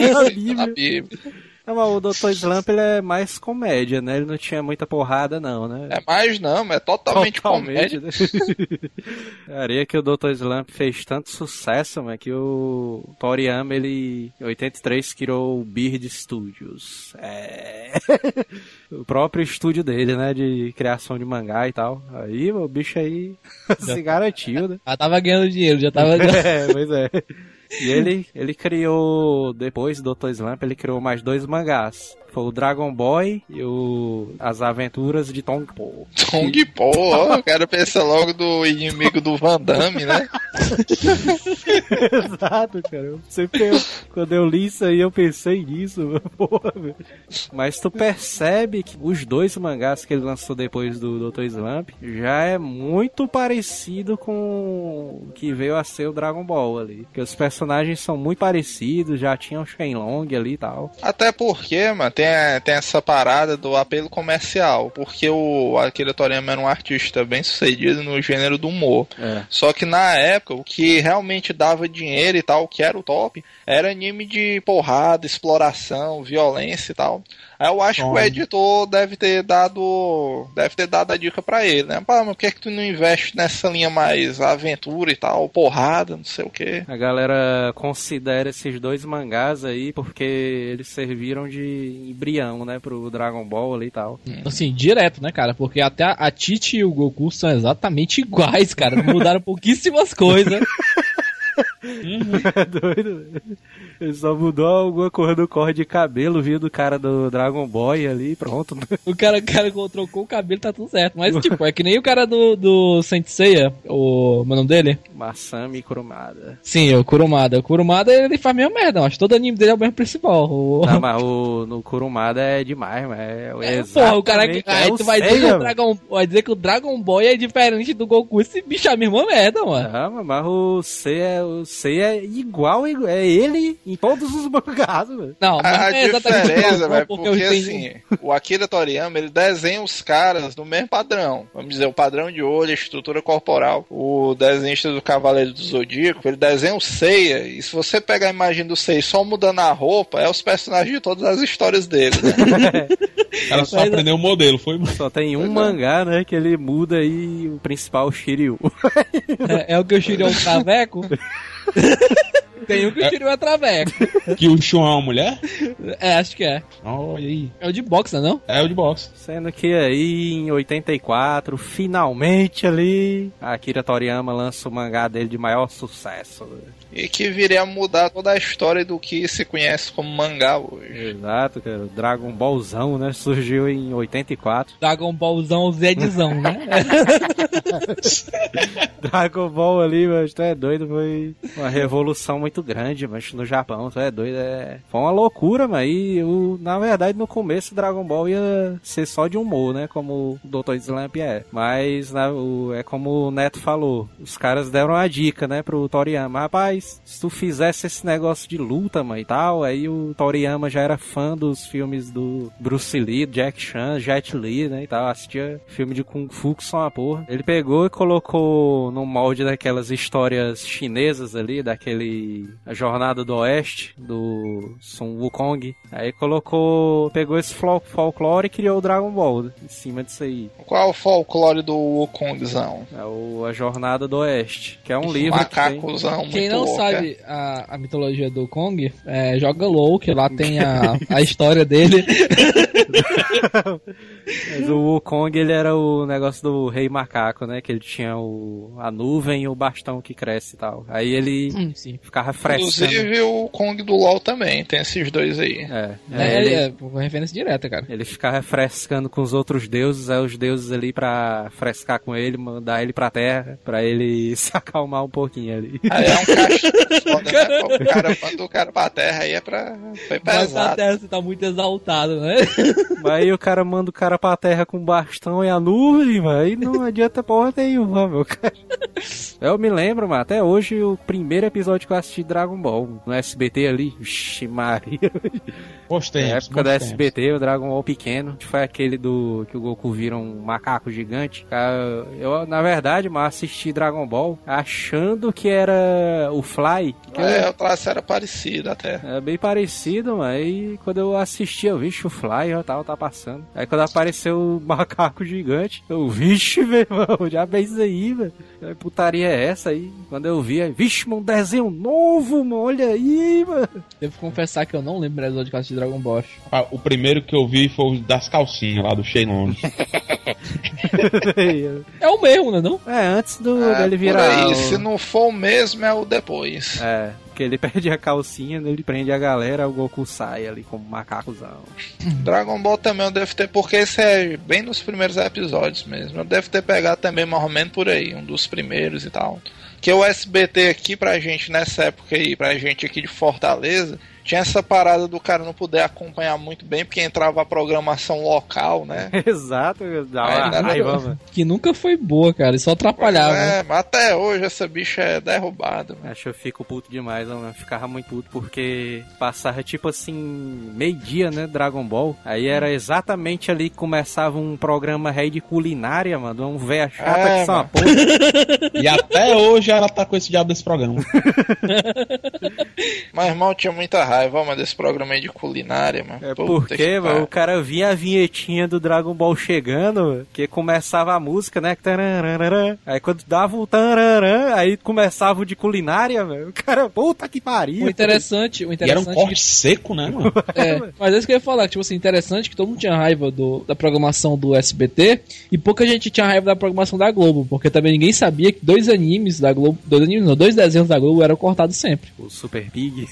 Isso aí tem na Bíblia. Não, mas o Dr. Slump ele é mais comédia, né? Ele não tinha muita porrada, não, né? É mais não, mas é totalmente, comédia. né? Areia que o Dr. Slump fez tanto sucesso, mas que o Toriyama, ele em 83 criou o Beard Studios. É... o próprio estúdio dele, né? De criação de mangá e tal. Aí o bicho aí se garantiu, né? Já tava ganhando dinheiro, já tava. É, pois é. E ele, ele criou, depois do Dr. Slump, ele criou mais dois mangás. Foi o Dragon Boy e o As Aventuras de Tong Po. Tong Po, ó, o cara pensa logo do inimigo do Van Damme, né? Exato, cara. Eu Sempre eu- quando eu li isso aí, eu pensei nisso. Porra, velho. Mas tu percebe que os dois mangás que ele lançou depois do Dr. Slump já é muito parecido com o que veio a ser o Dragon Ball ali. Porque os personagens são muito parecidos, já tinham Shenlong ali e tal. Até porque, mano, tem, tem essa parada do apelo comercial. Porque o Akira Toriyama era um artista bem sucedido no gênero do humor. É. Só que na época, o que realmente dava dinheiro e tal, que era o top, era anime de porrada, exploração, violência e tal. Eu acho que o editor deve ter dado. Deve ter dado a dica pra ele, né? Pá, mas por que, que tu não investe nessa linha mais aventura e tal, porrada, não sei o que. A galera considera esses dois mangás aí porque eles serviram de embrião, né, pro Dragon Ball ali e tal. Assim, direto, né, cara? Porque até a, Titi e o Goku são exatamente iguais, cara. Mudaram pouquíssimas coisas. É doido, velho. Ele só mudou alguma cor do cor de cabelo, viu, do cara do Dragon Boy ali, e pronto. O cara, o cara trocou o cabelo, tá tudo certo. Mas, tipo, é que nem o cara do, do Saint Seiya, o meu nome dele? Masami Kurumada. Sim, o Kurumada. O Kurumada, ele faz a mesma merda. Acho que todo anime dele é o mesmo principal. O... Não, mas o, no Kurumada é demais, mas é, É, é porra, o cara que. Aí é o tu vai dizer, que Seiya, o Dragon, vai dizer que o Dragon Boy é diferente do Goku. Esse bicho é a mesma merda, mano. Não, mas o é, o C é igual- é ele em todos os mangás, velho. Não, mas A, não é exatamente diferença, velho, porque, porque, assim, o Akira Toriyama, ele desenha os caras no mesmo padrão. Vamos dizer, o padrão de olho, a estrutura corporal. O desenhista do Cavaleiro do Zodíaco, ele desenha o Seiya, e se você pegar a imagem do Seiya só mudando a roupa, é os personagens de todas as histórias dele, né? O cara só Mas- aprendeu o modelo, foi Só tem um mangá, né, que ele muda aí o principal Shiryu. É, é o que o Shiryu é um traveco? Tem um que o Shiryu é traveco. que o Shun é uma mulher? É, acho que é. Olha aí. É o de boxe, não? É o de boxe. Sendo que aí, em 84, finalmente ali, a Akira Toriyama lança o mangá dele de maior sucesso. e que viria a mudar toda a história do que se conhece como mangá hoje. Exato, cara. O Dragon Ballzão, né? Surgiu em 84. Dragon Ballzão Zedzão, né? Dragon Ball ali, mas tu é doido, foi uma revolução muito grande, mas no Japão, tu é doido, é... Foi uma loucura, mas e na verdade no começo Dragon Ball ia ser só de humor, né, como o Dr. Slump é. Mas na- o- é como o Neto falou, os caras deram a dica, né, pro Toriyama, rapaz, se tu fizesse esse negócio de luta, mano, e tal, aí o Toriyama já era fã dos filmes do Bruce Lee, Jack Chan, Jet Li, né, e tal, assistia filme de Kung Fu que são uma porra. Ele pegou e colocou no molde daquelas histórias chinesas ali, daquele A Jornada do Oeste, do Sun Wukong. Aí colocou, pegou esse fol- folclore e criou o Dragon Ball em cima disso aí. Qual é o folclore do Wukongzão? É o A Jornada do Oeste, que é um livro que tem... Macacozão Quem não louco, é? sabe a, a mitologia do Kong, é, joga LOL, que lá tem a, a história dele. Mas o Wukong, ele era o negócio do rei macaco, né? Que ele tinha o, a nuvem e o bastão que cresce e tal. Aí ele Hum, sim. ficava frescando. Inclusive o Kong do LoL também, tem esses dois aí. É, É, é, ele, é, uma referência direta, cara. ele ficava frescando com os outros deuses, aí os deuses ali pra frescar com ele, mandar ele pra terra, pra ele se acalmar um pouquinho ali. Aí é um foda, né? O cara manda o cara pra terra aí é pra. Foi Mas pesado. até você tá muito exaltado, né? Mas aí o cara manda o cara pra terra com bastão e a nuvem, mano, aí não adianta porra nenhuma, meu cara. Eu me lembro, mano, até hoje o primeiro episódio que eu assisti Dragon Ball no SBT ali, Vixe Maria. Bons Na tempos, época bons da tempos. SBT, o Dragon Ball pequeno, que foi aquele do que o Goku vira um macaco gigante. Eu, na verdade, mas assisti Dragon Ball achando que era o Fly. Que É, o traço era parecido até. é bem parecido, mas aí quando eu assisti, eu vixe o Fly, ó, tal, tá passando. Aí quando apareceu o macaco gigante, eu, vixe, meu irmão, já fez isso aí, velho. Que Putaria é essa aí? Quando eu vi, aí, vixe, mano, um desenho novo, mano, olha aí, mano. Devo confessar que eu não lembro do episódio que eu assisti Dragon Ball. Ah, o primeiro que eu vi foi o das calcinhas lá do Shenlong. É o mesmo, né não? é, antes do, É, dele por virar. aí, o- se não for o mesmo, é o depois. É, Que ele perde a calcinha, ele prende a galera, o Goku sai ali como macacozão. Dragon Ball também eu devo ter, porque esse é bem nos primeiros episódios mesmo. Eu devo ter pegado também mais ou menos por aí, um dos primeiros e tal. Que o SBT aqui pra gente nessa época aí, pra gente aqui de Fortaleza, tinha essa parada do cara não poder acompanhar muito bem, porque entrava a programação local, né? Exato, dá uma raiva, mano. Que nunca foi boa, cara. Só atrapalhava. É, mas até hoje essa bicha é derrubada. mano. Acho que eu fico puto demais, mano. Eu ficava muito puto porque passava tipo assim, meio-dia, né? Dragon Ball. Aí era exatamente ali que começava um programa rei de culinária, mano. Um véia chata É, que são uma mano. porra. E até hoje ela tá com esse diabo desse programa. Mas irmão, tinha muita raiva, mano, desse programa aí de culinária, mano. É Puta porque, que mano, o cara via a vinhetinha do Dragon Ball chegando, que começava a música, né? Aí quando dava o tararã, aí começava o de culinária, velho. O cara, puta que pariu. O interessante, o E era um interessante corte seco, né, mano? É, mas é isso que eu ia falar, que, tipo assim, interessante que todo mundo tinha raiva do, da programação do SBT e pouca gente tinha raiva da programação da Globo, porque também ninguém sabia que dois animes da Globo, dois animes não, dois desenhos da Globo eram cortados sempre. O Super Pig.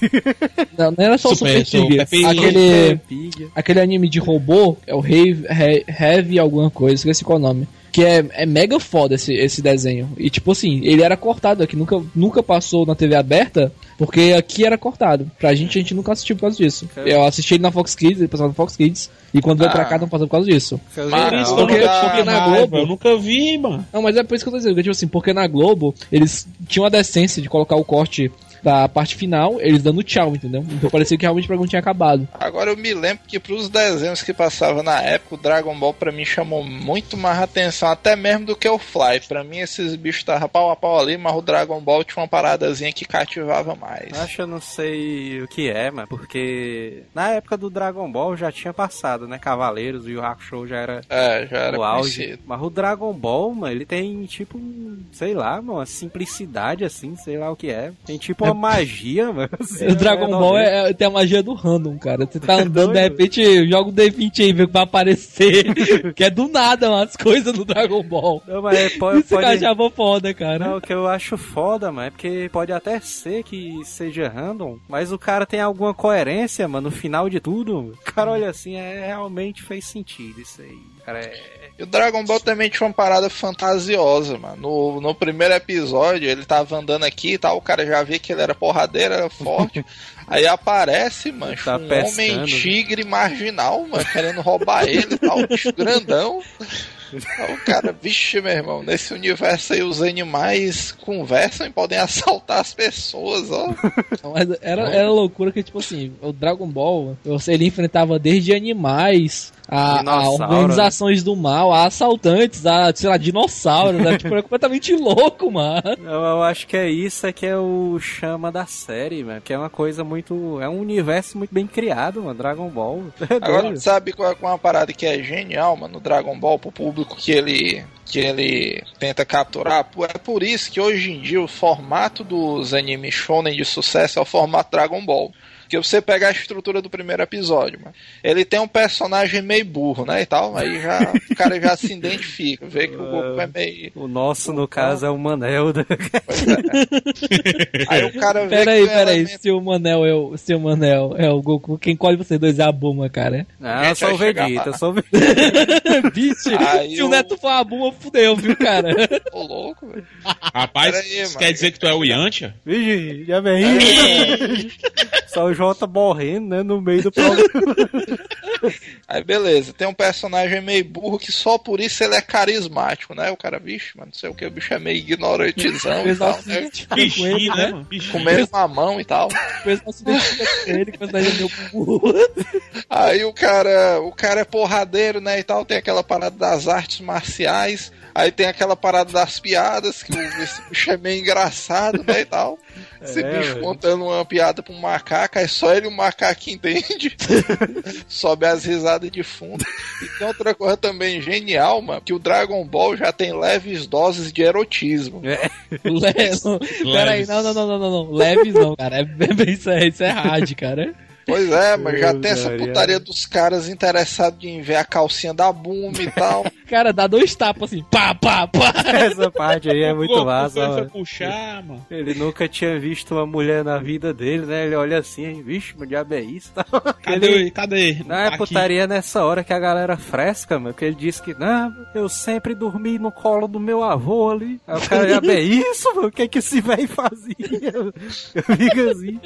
Não, não era só o Super- Super, Pig, aquele, Pig. aquele anime de robô, é o Heavy, He- Heavy alguma coisa, esqueci qual é o nome. Que é, é mega foda esse, esse desenho. E tipo assim, ele era cortado aqui, nunca, nunca passou na TV aberta, porque aqui era cortado. Pra gente, a gente nunca assistiu por causa disso. Eu assisti ele na Fox Kids, ele passava na Fox Kids, e quando veio pra Ah. cá não passou por causa disso. Mas isso porque- não porque na Globo- Eu nunca vi, mano. Não, mas é por isso que eu tô dizendo, porque, tipo assim, porque na Globo, eles tinham a decência de colocar o corte da parte final, eles dando tchau, entendeu? Então parecia que realmente o programa tinha acabado. Agora eu me lembro que pros desenhos que passavam na época, o Dragon Ball pra mim chamou muito mais atenção, até mesmo do que o Fly. Pra mim esses bichos estavam pau a pau ali, mas o Dragon Ball tinha uma paradazinha que cativava mais. Acho que eu não sei o que é, mano, porque na época do Dragon Ball já tinha passado, né? Cavaleiros e o Hakusho já era É, já era o auge. conhecido. Mas o Dragon Ball, mano, ele tem tipo, um, sei lá, mano, uma simplicidade assim, sei lá o que é. Tem tipo uma magia, mano. assim, o Dragon é Ball noventa. é, é- tem a magia do random, cara. Você tá andando, doido? de repente, joga o D20 aí, vê o que vai aparecer. que é do nada, mano, as coisas do Dragon Ball. Não, mas é, pode, Isso que eu pode... foda, cara. Não, o que eu acho foda, mano, é porque pode até ser que seja random, mas o cara tem alguma coerência, mano, no final de tudo. O cara olha assim, é, realmente fez sentido isso aí. Cara, é... E o Dragon Ball também tinha uma parada fantasiosa, mano. No, no primeiro episódio, ele tava andando aqui e tal, o cara já via que ele era porradeiro, era forte. Aí aparece, mano, Tá um pescando. homem tigre marginal, mano, querendo roubar ele e tal, grandão. Aí o cara, vixe, meu irmão, nesse universo aí os animais conversam e podem assaltar as pessoas, ó. Mas era, era loucura que, tipo assim, o Dragon Ball, você- ele enfrentava desde animais, a, a organizações do mal, a assaltantes, a, sei lá, dinossauros, né? tipo, era completamente louco, mano. Eu, eu acho que é isso é que é o chama da série, mano, que é uma coisa muito... É um universo muito bem criado, mano, Dragon Ball. É Agora, sabe qual é uma parada que é genial, mano, no Dragon Ball, pro público que ele, que ele tenta capturar? É por isso que hoje em dia o formato dos animes shonen de sucesso é o formato Dragon Ball. Porque você pega a estrutura do primeiro episódio, mano. Ele tem um personagem meio burro, né, e tal, aí já, o cara já se identifica, vê que o Goku é meio... O nosso, no caso, é o Manel da... Aí o cara vê Peraí, que o peraí, elemento- se o Manel é o, se o Manel é o Goku, quem colhe vocês dois é a Buma, cara. Eu sou o Vegeta, sou o Vegeta. Bicho, Aí se o o- Neto for a Buma, fudeu, viu, cara? Ô, louco, velho. Rapaz, aí, isso mano. quer dizer que tu é o Yantia? Vixe, já vem. Só o Jota morrendo, né, no meio do programa. Aí beleza, tem um personagem meio burro que só por isso ele é carismático, né? O cara, bicho, mano, não sei o que, o bicho é meio ignorantezão e tal, né? com Bichinho, né, né? mano? Bichinho. Comendo uma mão e tal. Com. Aí o cara, o cara é porradeiro, né, e tal, tem aquela parada das artes marciais, aí tem aquela parada das piadas, que o, esse bicho é meio engraçado, né, e tal. Esse É, bicho velho. contando uma piada pra um macaco, aí só ele e o macaco entende. Sobe as risadas de fundo. E tem outra coisa também genial, mano, que o Dragon Ball já tem leves doses de erotismo. É, Le... Peraí, não, não, não, não, não, não. Leves não, cara. É, bem- isso, é, isso é hard, cara. Pois é, mas já tem essa Putaria. putaria dos caras interessados em ver a calcinha da Buma e tal. Cara, dá dois tapas assim, pá, pá, pá. Essa parte aí é muito Pô, massa, começa a mano. puxar, mano. Ele nunca tinha visto uma mulher na vida dele, né? Ele olha assim, vixe, meu diabo é isso e tal. Cadê? Ele- Cadê? Não é Aqui. putaria nessa hora que a galera fresca, mano. Que ele disse que, não, eu sempre dormi no colo do meu avô ali. Aí o cara, já é isso, mano? O que que esse velho fazia? Eu fico assim.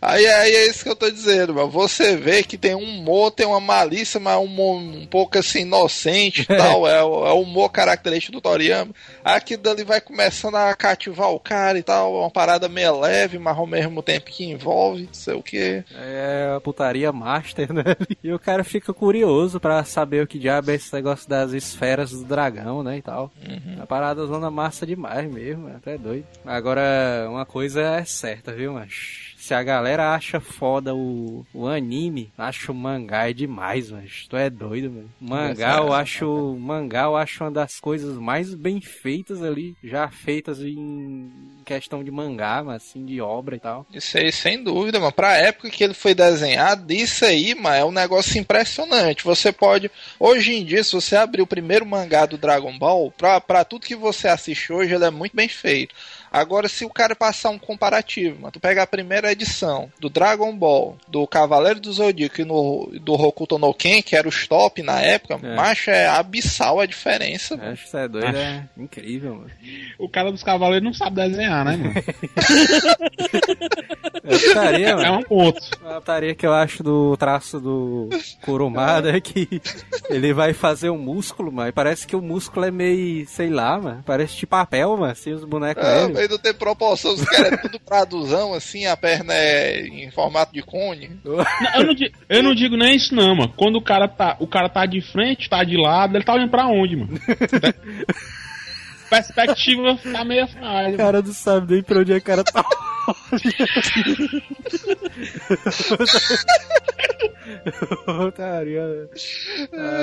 Aí, aí é isso que eu tô dizendo, mano. Você vê que tem um humor, tem uma malícia, mas um um pouco assim inocente e tal. É, o- é o humor característico do Toriyama. Aquilo dali vai começando a cativar o cara e tal. É uma parada meio leve, mas ao mesmo tempo que envolve, não sei o que. É a putaria master, né? E o cara fica curioso pra saber o que diabo é esse negócio das esferas do dragão, né? E tal. A parada zona massa demais mesmo, é até doido. Agora, uma coisa é certa, viu, mas se a galera acha foda o, o anime, acha o mangá é demais, mas tu é doido, mano. Mangá, eu acho, mangá eu acho uma das coisas mais bem feitas ali, já feitas em questão de mangá, mas assim, de obra e tal. Isso aí, sem dúvida, mano. Pra época que ele foi desenhado, isso aí, mano, é um negócio impressionante. Você pode. Hoje em dia, se você abrir o primeiro mangá do Dragon Ball, pra, pra tudo que você assiste hoje, ele é muito bem feito. Agora, se o cara passar um comparativo, mano, tu pega a primeira edição do Dragon Ball, do Cavaleiro do Zodíaco e no, do Hokuto no Ken, que era o top na época, É. macho, é abissal a diferença, mano. Acho que isso é doido, é incrível, mano. O cara dos cavaleiros não sabe desenhar, né, mano? É É um ponto. A putaria que eu acho do traço do Kurumada é que ele vai fazer um músculo, mano. e Parece que o músculo é meio, sei lá, mano. Parece de papel, mano. Assim, os bonecos Ah, dele. mas não tem proporção, os caras é tudo traduzão, assim, a perna é em formato de cone. Não, eu, não digo, eu não digo nem isso, não, mano. Quando o cara tá, o cara tá de frente, tá de lado, ele tá olhando pra onde, mano? Perspectiva tá meio falha. O cara não sabe nem pra onde é que o cara tá. Putaria, mano.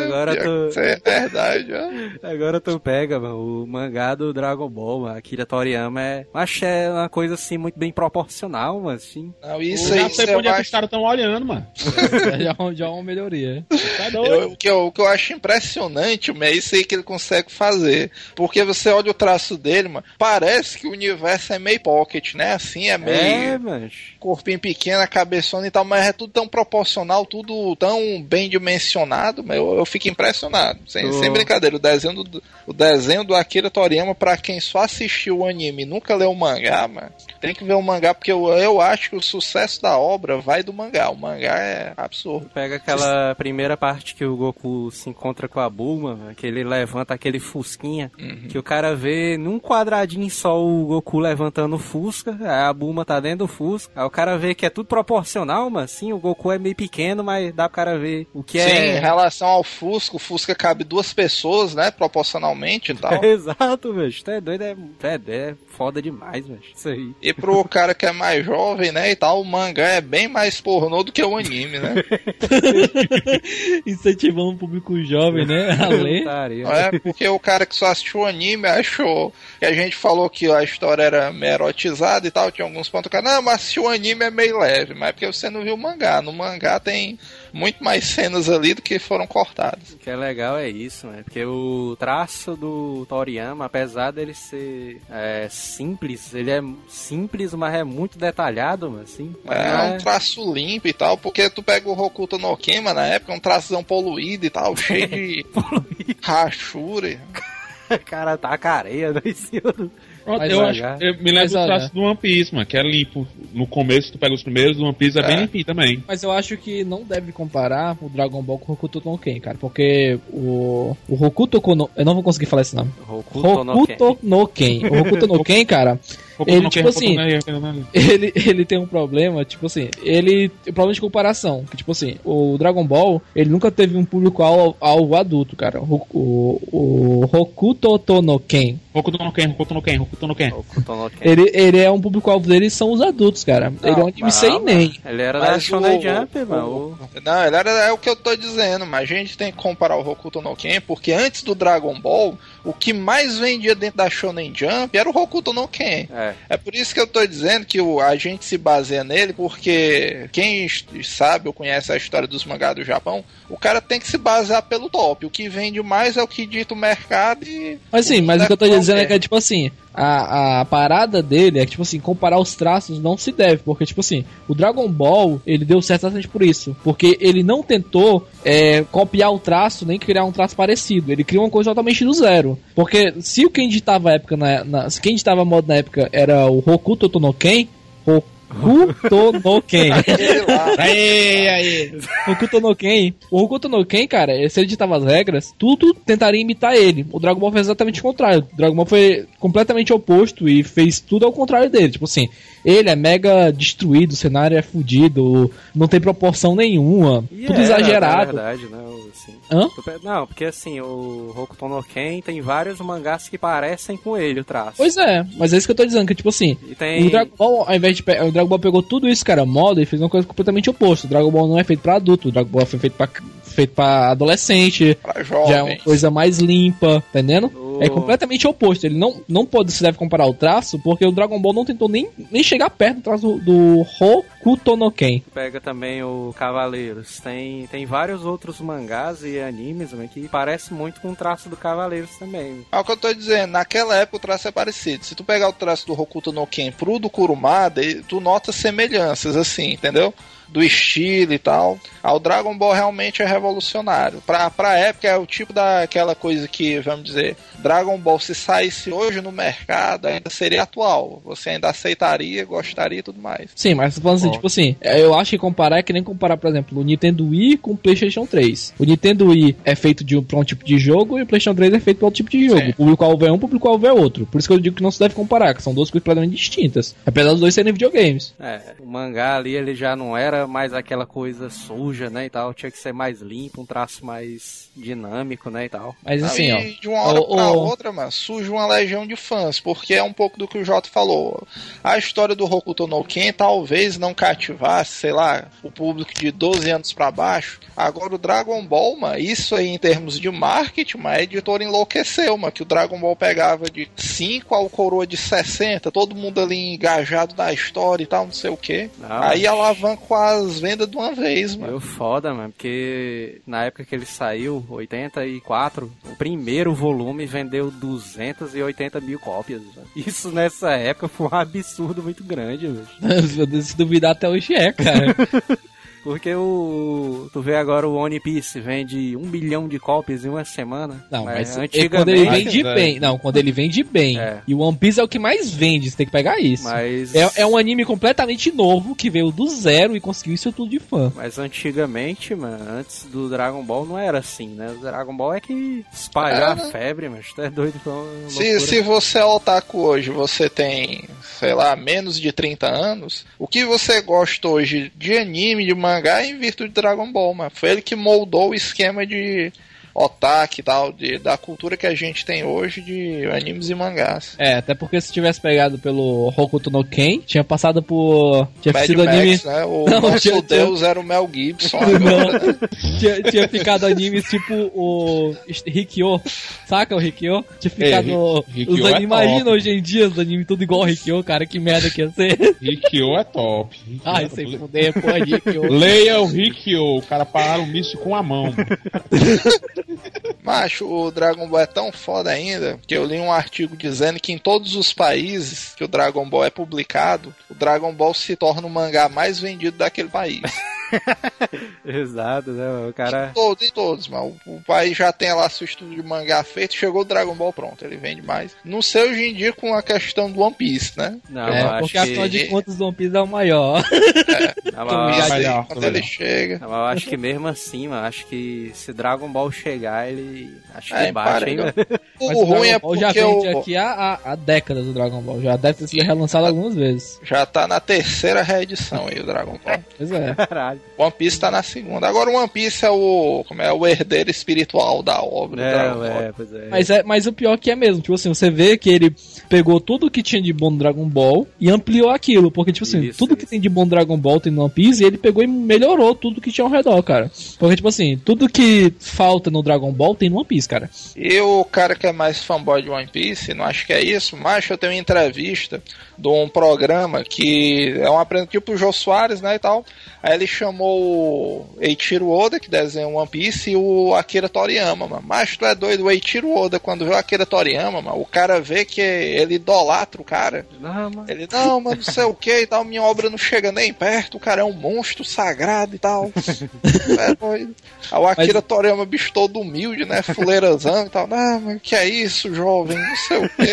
Agora tu. Isso é verdade, ó. Agora tu pega, mano, o mangá do Dragon Ball, mano. Akira Toriyama é. Acho é uma coisa assim muito bem proporcional, mano, assim. Não, isso aí, já sei onde é os caras tão olhando, mano. já, já é uma melhoria. Tá doido. eu- o, que eu, o que eu acho impressionante, mano, é isso aí que ele consegue fazer. Porque você olha o traço dele, mano, parece que o universo é meio pocket, né? Assim, é meio É, mano. corpinho pequeno, a cabeçona e tal, mas é tudo tão proporcional, tudo tão bem dimensionado, mas eu, eu fico impressionado. Sem, Tô. sem brincadeira, o desenho do, o desenho do Akira Toriyama, pra quem só assistiu o anime e nunca leu o mangá, mano, tem que ver o mangá, porque eu, eu acho que o sucesso da obra vai do mangá. O mangá é absurdo. Pega aquela primeira parte que o Goku se encontra com a Bulma, que ele levanta aquele fusquinha, que o cara vê num quadradinho só o Goku levantando o Fusca, aí a Bulma tá dentro do Fusca, aí o cara vê que é tudo proporcional, mas sim, o Goku é meio pequeno, mas dá pro cara ver o que Sim, em é... relação ao Fusca, o Fusca cabe duas pessoas, né, proporcionalmente e tal. Exato, velho. Tu é doido, é, é, é foda demais, velho. Isso aí. E pro cara que é mais jovem, né, e tal, o mangá é bem mais pornô do que o anime, né? Incentivando o público jovem, né? A ler. É, porque o cara que só assistiu o anime achou que a gente falou que a história era meio erotizada e tal, tinha alguns pontos. Não, mas assistiu o anime é meio leve, mas é porque você não viu o mangá. No mangá tem muito mais cenas ali do que foram cortadas. O que é legal é isso, né? Porque o traço do Toriyama, apesar dele ser é, simples, ele é simples, mas é muito detalhado, mano, assim. É, um traço limpo e tal, porque tu pega o Hokuto no Kema na época, um traçozão poluído e tal, cheio de rachura. O cara tá com areia né, em cima do... Pronto, Mas eu olha, acho, eu me lembro do traço do One Piece, mano, que é limpo. No começo, tu pega os primeiros, do One Piece é, bem É. limpinho também. Mas eu acho que não deve comparar o Dragon Ball com o Hokuto no Ken, cara. Porque o, o Hokuto no... Eu não vou conseguir falar esse nome. Hokuto no Ken. Hokuto no Ken. O Hokuto no Ken, cara, Hokuto Ele, tipo assim, Ken, ele, ele tem um problema, tipo assim, ele tem um problema de comparação. Que, tipo assim, o Dragon Ball, ele nunca teve um público alvo, alvo adulto, cara. O, o, o Hokuto to no Ken. Hokuto no Ken, Hokuto no Ken, Hokuto no Ken. Ele, ele é um público-alvo dele são os adultos, cara. ele é um anime sem nem. Ele era da Mas Shonen o- Jump, o- mano. O- Não, ele era, é o que eu tô dizendo, mas a gente tem que comparar o Hokuto no Ken, porque antes do Dragon Ball, o que mais vendia dentro da Shonen Jump era o Hokuto no Ken. É, É. Por isso que eu tô dizendo que o, a gente se baseia nele, porque quem sabe ou conhece a história dos mangás do Japão, o cara tem que se basear pelo top. O que vende mais é o que dita o mercado e. Mas sim, mas o que eu tô dizendo é que é tipo assim, a, a parada dele é que, tipo assim, comparar os traços não se deve, porque, tipo assim, o Dragon Ball, ele deu certo exatamente por isso, porque ele não tentou é, copiar o traço, nem criar um traço parecido, ele criou uma coisa totalmente do zero, porque se o quem ditava a época, na, na, se quem ditava a moda na época era o Hokuto Tonoken, Hokuto no Ken. Aquele lá, Aí, aí. Hokuto no Ken. O Hokuto no Ken, cara, se ele ditava as regras, tudo tentaria imitar ele. O Dragon Ball fez exatamente o contrário. O Dragon Ball foi completamente oposto e fez tudo ao contrário dele. Tipo assim, ele é mega destruído, o cenário é fudido, não tem proporção nenhuma, E tudo era, exagerado. Na verdade, né? Assim. Hã? Não, porque assim, o Hokuto no Ken tem vários mangás que parecem com ele, o traço. Pois é, mas é isso que eu tô dizendo, que tipo assim, tem. o Dragon Ball, ao invés de pe- o Dragon Ball pegou tudo isso, cara, moda, e fez uma coisa completamente oposta. O Dragon Ball não é feito pra adulto, o Dragon Ball foi feito pra, feito pra adolescente, pra já é uma coisa mais limpa, tá entendendo? O- É completamente oposto. Ele não, não pode se deve comparar o traço, porque o Dragon Ball não tentou nem, nem chegar perto do traço do Hokuto no Ken. Pega também o Cavaleiros. Tem, tem vários outros mangás e animes né, que parecem muito com o traço do Cavaleiros também. É o que eu tô dizendo, naquela época o traço é parecido. Se tu pegar o traço do Hokuto no Ken pro do Kurumada, tu nota semelhanças, assim, entendeu? Do estilo e tal. Ah, o Dragon Ball realmente é revolucionário. Pra, pra época é o tipo daquela coisa que, vamos dizer, Dragon Ball se saísse hoje no mercado ainda seria atual. Você ainda aceitaria, gostaria e tudo mais. Sim, mas tô falando assim, tipo assim, é, eu acho que comparar é que nem comparar, por exemplo, o Nintendo Wii com o PlayStation 3. O Nintendo Wii é feito de um, pra um tipo de jogo e o PlayStation 3 é feito pra outro tipo de jogo. Sim. O público-alvo é um, o público-alvo é outro. Por isso que eu digo que não se deve comparar, que são duas coisas completamente distintas. Apesar dos dois serem videogames. É, o mangá ali ele já não era mais aquela coisa suja, né, e tal. Tinha que ser mais limpo, um traço mais dinâmico, né, e tal. Mas assim, ó. Aí, de uma hora o- pra o- outra, mano, surge uma legião de fãs, porque é um pouco do que o Jota falou. A história do Hokuto no Ken talvez não cativasse, sei lá, o público de 12 anos pra baixo. Agora o Dragon Ball, mano, isso aí em termos de marketing, mano, a editora enlouqueceu, mano, que o Dragon Ball pegava de 5 ao coroa de 60, todo mundo ali engajado na história e tal, não sei o que. Não, Aí mas- alavancou as vendas de uma vez, mano. Foi foda, mano, porque na época que ele saiu, 84, o primeiro volume vendeu 280 mil cópias. velho. Isso nessa época foi um absurdo muito grande, velho. Se duvidar até hoje é, cara. Porque o. Tu vê agora o One Piece vende um bilhão de cópias em uma semana. Não, mas, mas é quando ele antigamente. vende Mas, bem. Não, quando ele vende bem. É. E o One Piece é o que mais vende, você tem que pegar isso. Mas. É, é um anime completamente novo que veio do zero e conseguiu isso tudo de fã. Mas antigamente, mano, antes do Dragon Ball não era assim, né? O Dragon Ball é que espalhou É, a né? febre, mas tu é doido uma Se, se você é otaku hoje, você tem, sei lá, menos de 30 anos, o que você gosta hoje de anime, de mangá, em virtude de Dragon Ball, mano. Foi ele que moldou o esquema de otaku e tal, de, da cultura que a gente tem hoje de animes e mangás. É, até porque se tivesse pegado pelo Hokuto no Ken, tinha passado por. Tinha Mad sido Max, anime. né? O Não, nosso tinha- tinha- deus era o Mel Gibson né? tinha, tinha ficado animes tipo o Rikyo. Saca o Rikyo? Tinha ficado. Ri- Rikyo os é animes, imagina top. hoje em dia os animes tudo igual ao Rikyo, cara, que merda que ia ser. Rikyo é top. Rikyo Ai, é sem fuder, pô, Rikyo. Leia o Rikyo, o cara pararam o míssil com a mão. Macho, o Dragon Ball é tão foda ainda que eu li um artigo dizendo que em todos os países que o Dragon Ball é publicado, o Dragon Ball se torna o mangá mais vendido daquele país. Exato, né? O cara. todos, em todos, mas o, o país já tem lá seu estudo de mangá feito, chegou o Dragon Ball pronto, ele vende mais. Não sei hoje em dia com a questão do One Piece, né? Não, eu É, acho porque que. afinal de contas o One Piece é o maior. Não, mas eu acho- melhor, quando melhor. ele chega. não, mas eu acho que mesmo assim, mano, acho que se Dragon Ball chegar, ele. Acho que É, baixa, hein, emparelhou. velho? O Mas ruim é Ball já porque vende o, aqui há, há, há décadas o Dragon Ball. Já deve ter sido relançado algumas vezes. já tá na terceira reedição aí o Dragon Ball. Pois é. Caralho. Caralho. One Piece tá na segunda. Agora o One Piece é o. Como é? O herdeiro espiritual da obra. É, é, pois é. Mas, é, mas o pior que é mesmo, tipo assim, você vê que ele pegou tudo que tinha de bom no Dragon Ball e ampliou aquilo. Porque, tipo assim, Isso, tudo que isso. tem de bom no Dragon Ball tem no One Piece e ele pegou e melhorou tudo que tinha ao redor, cara. Porque, tipo assim, tudo que falta no Dragon Ball tem no One Piece, cara. E o cara que é mais fanboy de One Piece, não acho que é isso, mas eu tenho uma entrevista de um programa que é um aprendizado tipo o Jô Soares, né, e tal. Aí ele chamou o Eiichiro Oda, que desenha One Piece, e o Akira Toriyama, mano. Mas tu é doido, o Eiichiro Oda, quando vê o Akira Toriyama, mano, o cara vê que ele idolatra o cara. Não, mano. Ele, não, mas não sei o que e tal, minha obra não chega nem perto, o cara é um monstro sagrado e tal. é doido. Aí o Akira Toriyama, bicho todo humilde, né, fuleirazão e tal. Não, mas que é isso, jovem, não sei o que.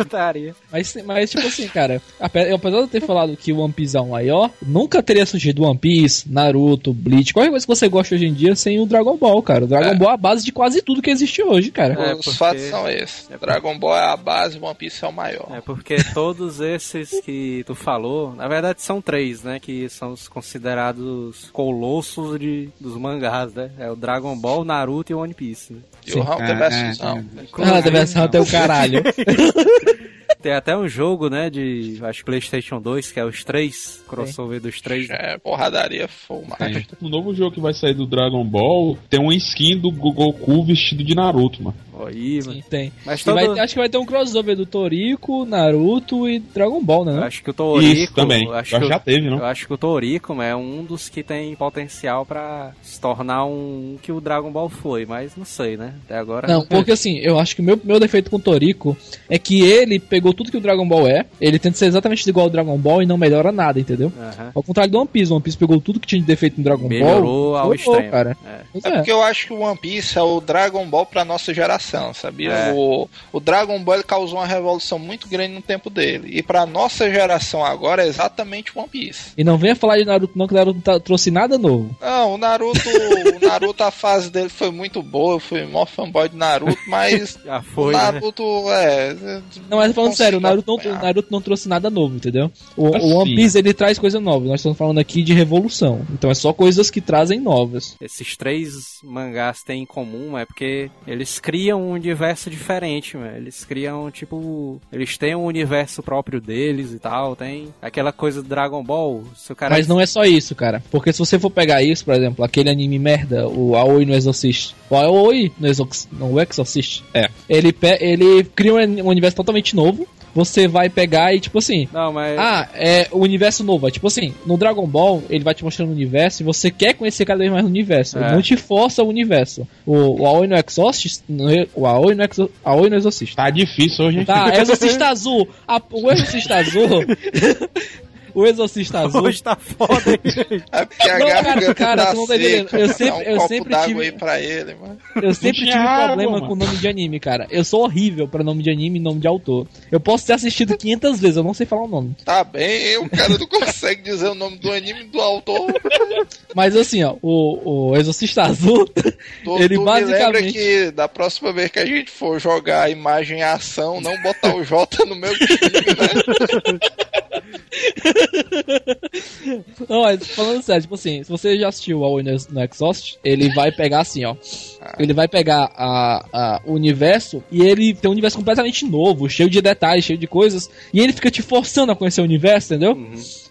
Putaria. Mas, mas tipo assim, cara, ape- apesar de eu ter falado que o One Piece é o maior, nunca teria surgido One Piece, Naruto, Bleach, qualquer coisa que você gosta hoje em dia sem o Dragon Ball, cara. O Dragon É. Ball é a base de quase tudo que existe hoje, cara. É, Os porque- fatos são esses. Dragon Ball é a base, One Piece é o maior. É porque todos esses que tu falou, na verdade são três, né? Que são os considerados colossos de, dos mangás, né? É o Dragon Ball, Naruto e o One Piece. Né? E o Hunter É, vs. é, Hunter. Ah, Inclusive, deve ser até o caralho. Tem até um jogo, né? De acho PlayStation 2, que é os três, crossover dos três. É, porradaria full master. No novo jogo que vai sair do Dragon Ball, tem uma skin do Goku vestido de Naruto, mano. Aí, mano. Tem. Mas todo... vai acho que vai ter um crossover do Toriko, Naruto e Dragon Ball, né? Acho que o Toriko. Isso também. eu Acho Eu que, já teve, não? eu acho que o Toriko mano, é um dos que tem potencial pra se tornar um que o Dragon Ball foi, mas não sei, né? Até agora. Não, porque assim, eu acho que o meu, meu defeito com o Toriko é que ele pegou tudo que o Dragon Ball é, ele tenta ser exatamente igual ao Dragon Ball e não melhora nada, entendeu? Ao contrário do One Piece, o One Piece pegou tudo que tinha de defeito no Dragon Melhorou Ball. ao melhorou, extremo. cara. É. É é. porque eu acho que o One Piece é o Dragon Ball pra nossa geração, sabia? É. O, o Dragon Ball ele causou uma revolução muito grande no tempo dele. E pra nossa geração agora é exatamente o One Piece. E não venha falar de Naruto não, que Naruto não tá- trouxe nada novo. Não, o Naruto, o Naruto, a fase dele foi muito boa, eu fui mó fanboy de Naruto, mas Já o foi, né? Naruto é. Não, mas falando sério, o Naruto, não, o. Naruto não trouxe nada novo, entendeu? O, o Assim. One Piece ele traz coisa nova. Nós estamos falando aqui de revolução. Então é só coisas que trazem novas. Esses três mangás têm em comum é porque eles criam um universo diferente, mano. Eles criam, tipo. Eles têm um universo próprio deles e tal. Tem aquela coisa do Dragon Ball. Se o cara. Mas não é só isso, cara. Porque se você for pegar isso, por exemplo, aquele anime merda, o Aoi no Exorcist. O Aoi no Exorcist. Não, o Exorcist. É. Ele, pe- ele cria um universo totalmente novo. Você vai pegar e, tipo assim. Não, mas. Ah, é o universo novo. É tipo assim, no Dragon Ball, ele vai te mostrando o universo e você quer conhecer cada vez mais o universo. Ele É. não te força o universo. O, o Aoi no Exorcist. O Aoi no, Exo, Aoi no Exorcist. Tá difícil hoje, hein? Tá, Exorcista Azul. A- o Exorcista Azul. o Exorcista Azul. Hoje tá foda, hein? É porque a Não, cara, cara, tá tu não tá entendendo. Eu sempre- um eu sempre tive- aí pra ele, mano. Eu sempre tinha tive água, problema mano. com nome de anime, cara. Eu sou horrível pra nome de anime e nome de autor. Eu posso ter assistido 500 vezes, eu não sei falar o nome. Tá bem, o cara não consegue dizer o nome do anime do autor. Mas assim, ó, o, o Exorcista Azul, Tu, ele tu me lembra basicamente. que da próxima vez que a gente for jogar a imagem em ação, não botar o J no meu time, né? Não, mas falando sério, tipo assim, se você já assistiu ao no no Exhaust, ele vai pegar assim, ó. Ele vai pegar a, a- o universo e ele tem um universo completamente novo, cheio de detalhes, cheio de coisas, e ele fica te forçando a conhecer o universo, entendeu?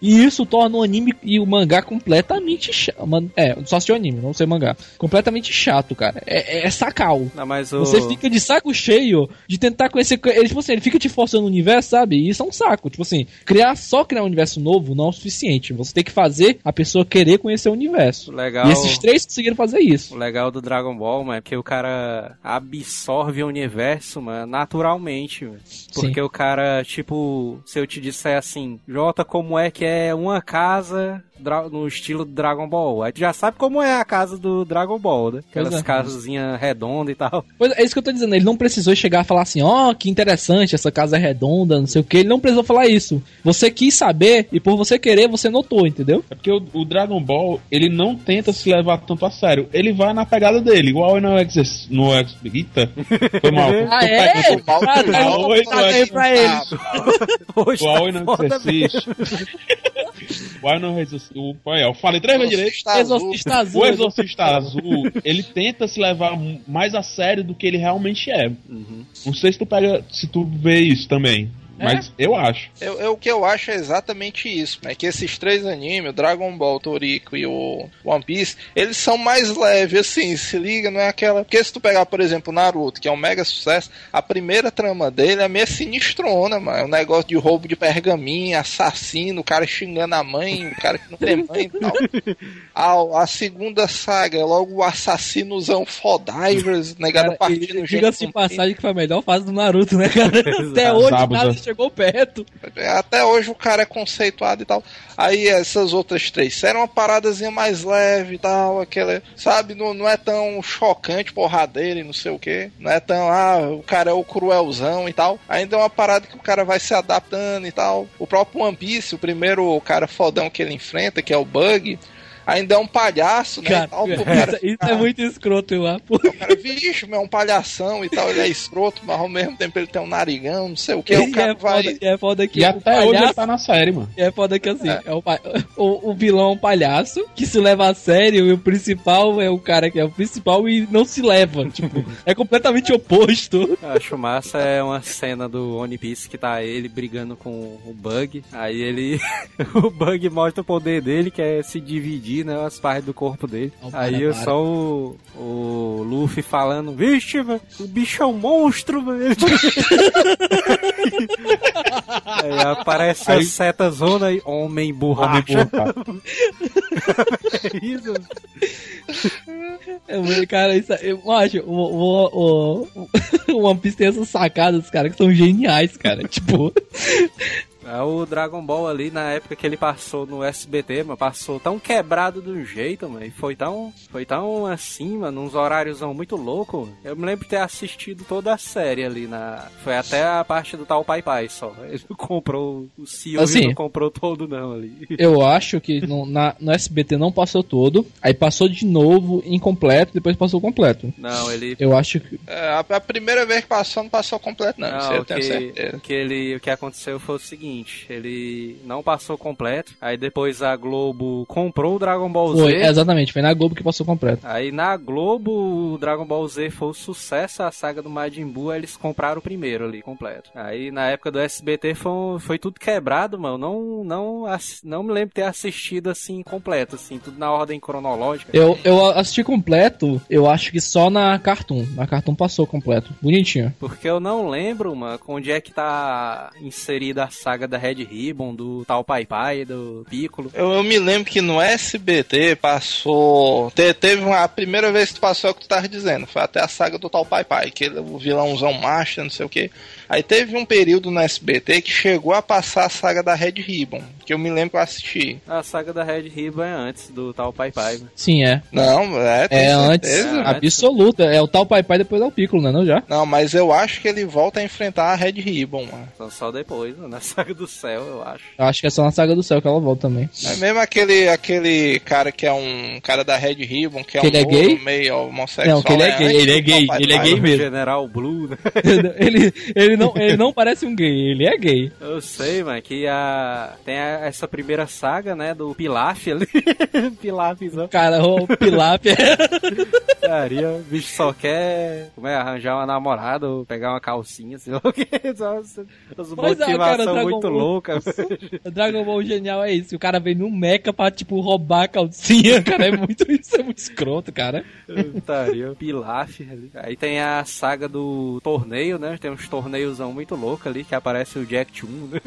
E isso torna o anime e o mangá completamente chato. É, só assistiu anime, não sei mangá. Completamente chato, cara. É, é, é sacal. Não, mas o. Você fica de saco cheio de tentar conhecer. co- Ele, tipo assim, ele fica te forçando o universo, sabe? E isso é um saco. Tipo assim, criar só criar um universo novo não é o suficiente. Você tem que fazer a pessoa querer conhecer o universo. Legal. E esses três conseguiram fazer isso. O legal do Dragon Ball, mano, é que o cara absorve o universo, mano, naturalmente, mano. Porque o cara, tipo, se eu te disser assim, Jota, como é que é uma casa no estilo do Dragon Ball? Aí tu já sabe como é a casa do Dragon Ball, né? Aquelas Pois é. casazinhas redondas e tal. Pois é isso que eu tô dizendo. Ele não precisou chegar a falar assim, ó, que interessante, essa casa é redonda, não sei o que. Ele não precisou falar isso. Você quis saber e por você querer, você notou, entendeu? É porque o, o Dragon Ball, ele não tenta se levar tanto a sério. Ele vai na pegada dele, igual no Ex... No Ex... Eita, foi mal. Ah, é? mal Ah, tá, mal, pra ele. Hoje O tá foda mesmo. Exorcist. O Aoi no Exorcist o, é, eu falei três vezes direito. Exorcista Azul. Exorcista Azul. O Exorcista Azul, ele tenta se levar mais a sério do que ele realmente é. Não sei se tu pega, se tu vê isso também. Mas eu acho. Eu, eu- o que eu acho é exatamente isso, é que esses três animes, o Dragon Ball, o Toriko e o One Piece, eles são mais leves, assim, se liga, não é aquela... Porque se tu pegar, por exemplo, o Naruto, que é um mega sucesso, a primeira trama dele é meio sinistrona, mano, é um negócio de roubo de pergaminho, assassino, o cara xingando a mãe, o cara que não tem mãe e tal. A, a segunda saga é logo o assassinozão Fodivers, negado Cara, partindo e Diga-se de passagem que foi a melhor fase do Naruto, né, cara? Até hoje nada chegou perto. Até hoje o cara é conceituado e tal. Aí essas outras três eram uma paradazinha mais leve e tal, aquela, sabe, não, não é tão chocante, porradeira e não sei o que. Não é tão, ah, o cara é o cruelzão e tal. Ainda é uma parada que o cara vai se adaptando e tal. O próprio One Piece, o primeiro cara fodão que ele enfrenta, que é o Bug, ainda é um palhaço, né? Cara, tal, isso, cara isso é muito escroto lá, pô. o cara, vixe, é um palhação e tal, ele é escroto, mas ao mesmo tempo ele tem um narigão, não sei o que. O cara é vai. foda, é foda que E o até hoje ele palhaço tá na série, mano. É foda que assim, é. o, pa- o, o vilão é um palhaço que se leva a sério e o principal é o cara que é o principal e não se leva. Tipo, é completamente oposto. Eu acho massa é uma cena do One Piece que tá ele brigando com o Bug. Aí ele. o Bug mostra o poder dele, que é se dividir, né? As partes do corpo dele. Não, Aí para, eu para. só o, o Luffy falando: Vixe, o bicho é um monstro, velho. Aí aparece a seta zona aí, homem borracha. É isso. É, cara, isso, eu acho, o, o, o, o One Piece tem essas sacadas, cara, que são geniais, cara. Tipo, É, o Dragon Ball ali, na época que ele passou no SBT, mano, passou tão quebrado do jeito, mano, e foi tão, foi tão assim, mano, uns horários muito loucos. Eu me lembro de ter assistido toda a série ali na... Foi até a parte do tal Pai Pai só. Ele não comprou, o CEO Assim. não comprou todo não ali. eu acho que no, na, no SBT não passou todo, aí passou de novo incompleto, depois passou completo. Não, ele... Eu acho que. É, a, a primeira vez que passou, não passou completo, não. isso aí Não, eu o tenho que, que ele, o que aconteceu foi o seguinte, ele não passou completo, aí depois a Globo comprou o Dragon Ball Foi, Z, exatamente, foi na Globo que passou completo. Aí na Globo, o Dragon Ball Z foi o sucesso, a saga do Majin Buu, aí eles compraram o primeiro ali, completo. Aí na época do SBT foi, foi tudo quebrado, mano. Não, não, não me lembro de ter assistido assim completo, assim, tudo na ordem cronológica. Eu, eu assisti completo, eu acho que só na Cartoon. Na Cartoon passou completo. Bonitinho. Porque eu não lembro, mano, onde é que tá inserida a saga da Red Ribbon, do tal Pai Pai, do Piccolo. Eu, eu me lembro que no SBT passou. te- teve uma. A primeira vez que passou é o que tu tava dizendo. Foi até a saga do tal Pai Pai, que ele, o vilãozão master, não sei o que. Aí teve um período no SBT que chegou a passar a saga da Red Ribbon, que eu me lembro que eu assisti. A saga da Red Ribbon é antes do tal Pai Pai. mano. Sim, é. Não, é, É antes. certeza. Absoluta. É o tal Pai Pai depois é o Piccolo, né? Não já? Não, mas eu acho que ele volta a enfrentar a Red Ribbon, mano. Então só depois, mano, na saga do céu, eu acho. Eu acho que é só na Saga do Céu que ela volta também. É mesmo aquele, aquele cara que é um cara da Red Ribbon, que é Que um ele é gay? meio homossexual. Não, que ele é gay, antes ele é do gay, ele é gay mesmo. General Blue, né? ele, ele, não, ele não parece um gay, ele é gay. Eu sei, mano, que a... tem a- essa primeira saga, né, do Pilaf ali. Pilafzão. Cara, o Pilap Caria, o bicho só quer como é, arranjar uma namorada ou pegar uma calcinha, sei lá o que. As Pois é, muito Ball. louca. O Dragon Ball genial é isso. O cara vem no mecha pra, tipo, roubar a calcinha, cara. É muito, isso é muito escroto, cara. Putaria, Pilaf ali. Aí tem a saga do torneio, né? Tem uns torneiozão muito louco ali, que aparece o Jack Chun, né?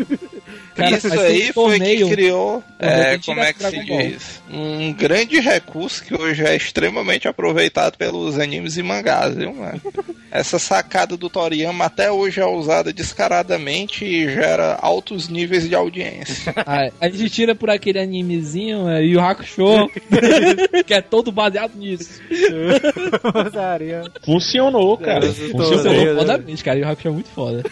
Cara, Isso aí foi torneio- que criou, é, como é que se diz? Um grande recurso que hoje é extremamente aproveitado pelos animes e mangás, viu, mano? Essa sacada do Toriyama até hoje é usada descaradamente e gera altos níveis de audiência. Ah, a gente tira por aquele animezinho, é, Yu Hakusho, que é todo baseado nisso. Funcionou, cara. Funcionou. Funcionou fodamente, cara. Yu Hakusho é muito foda.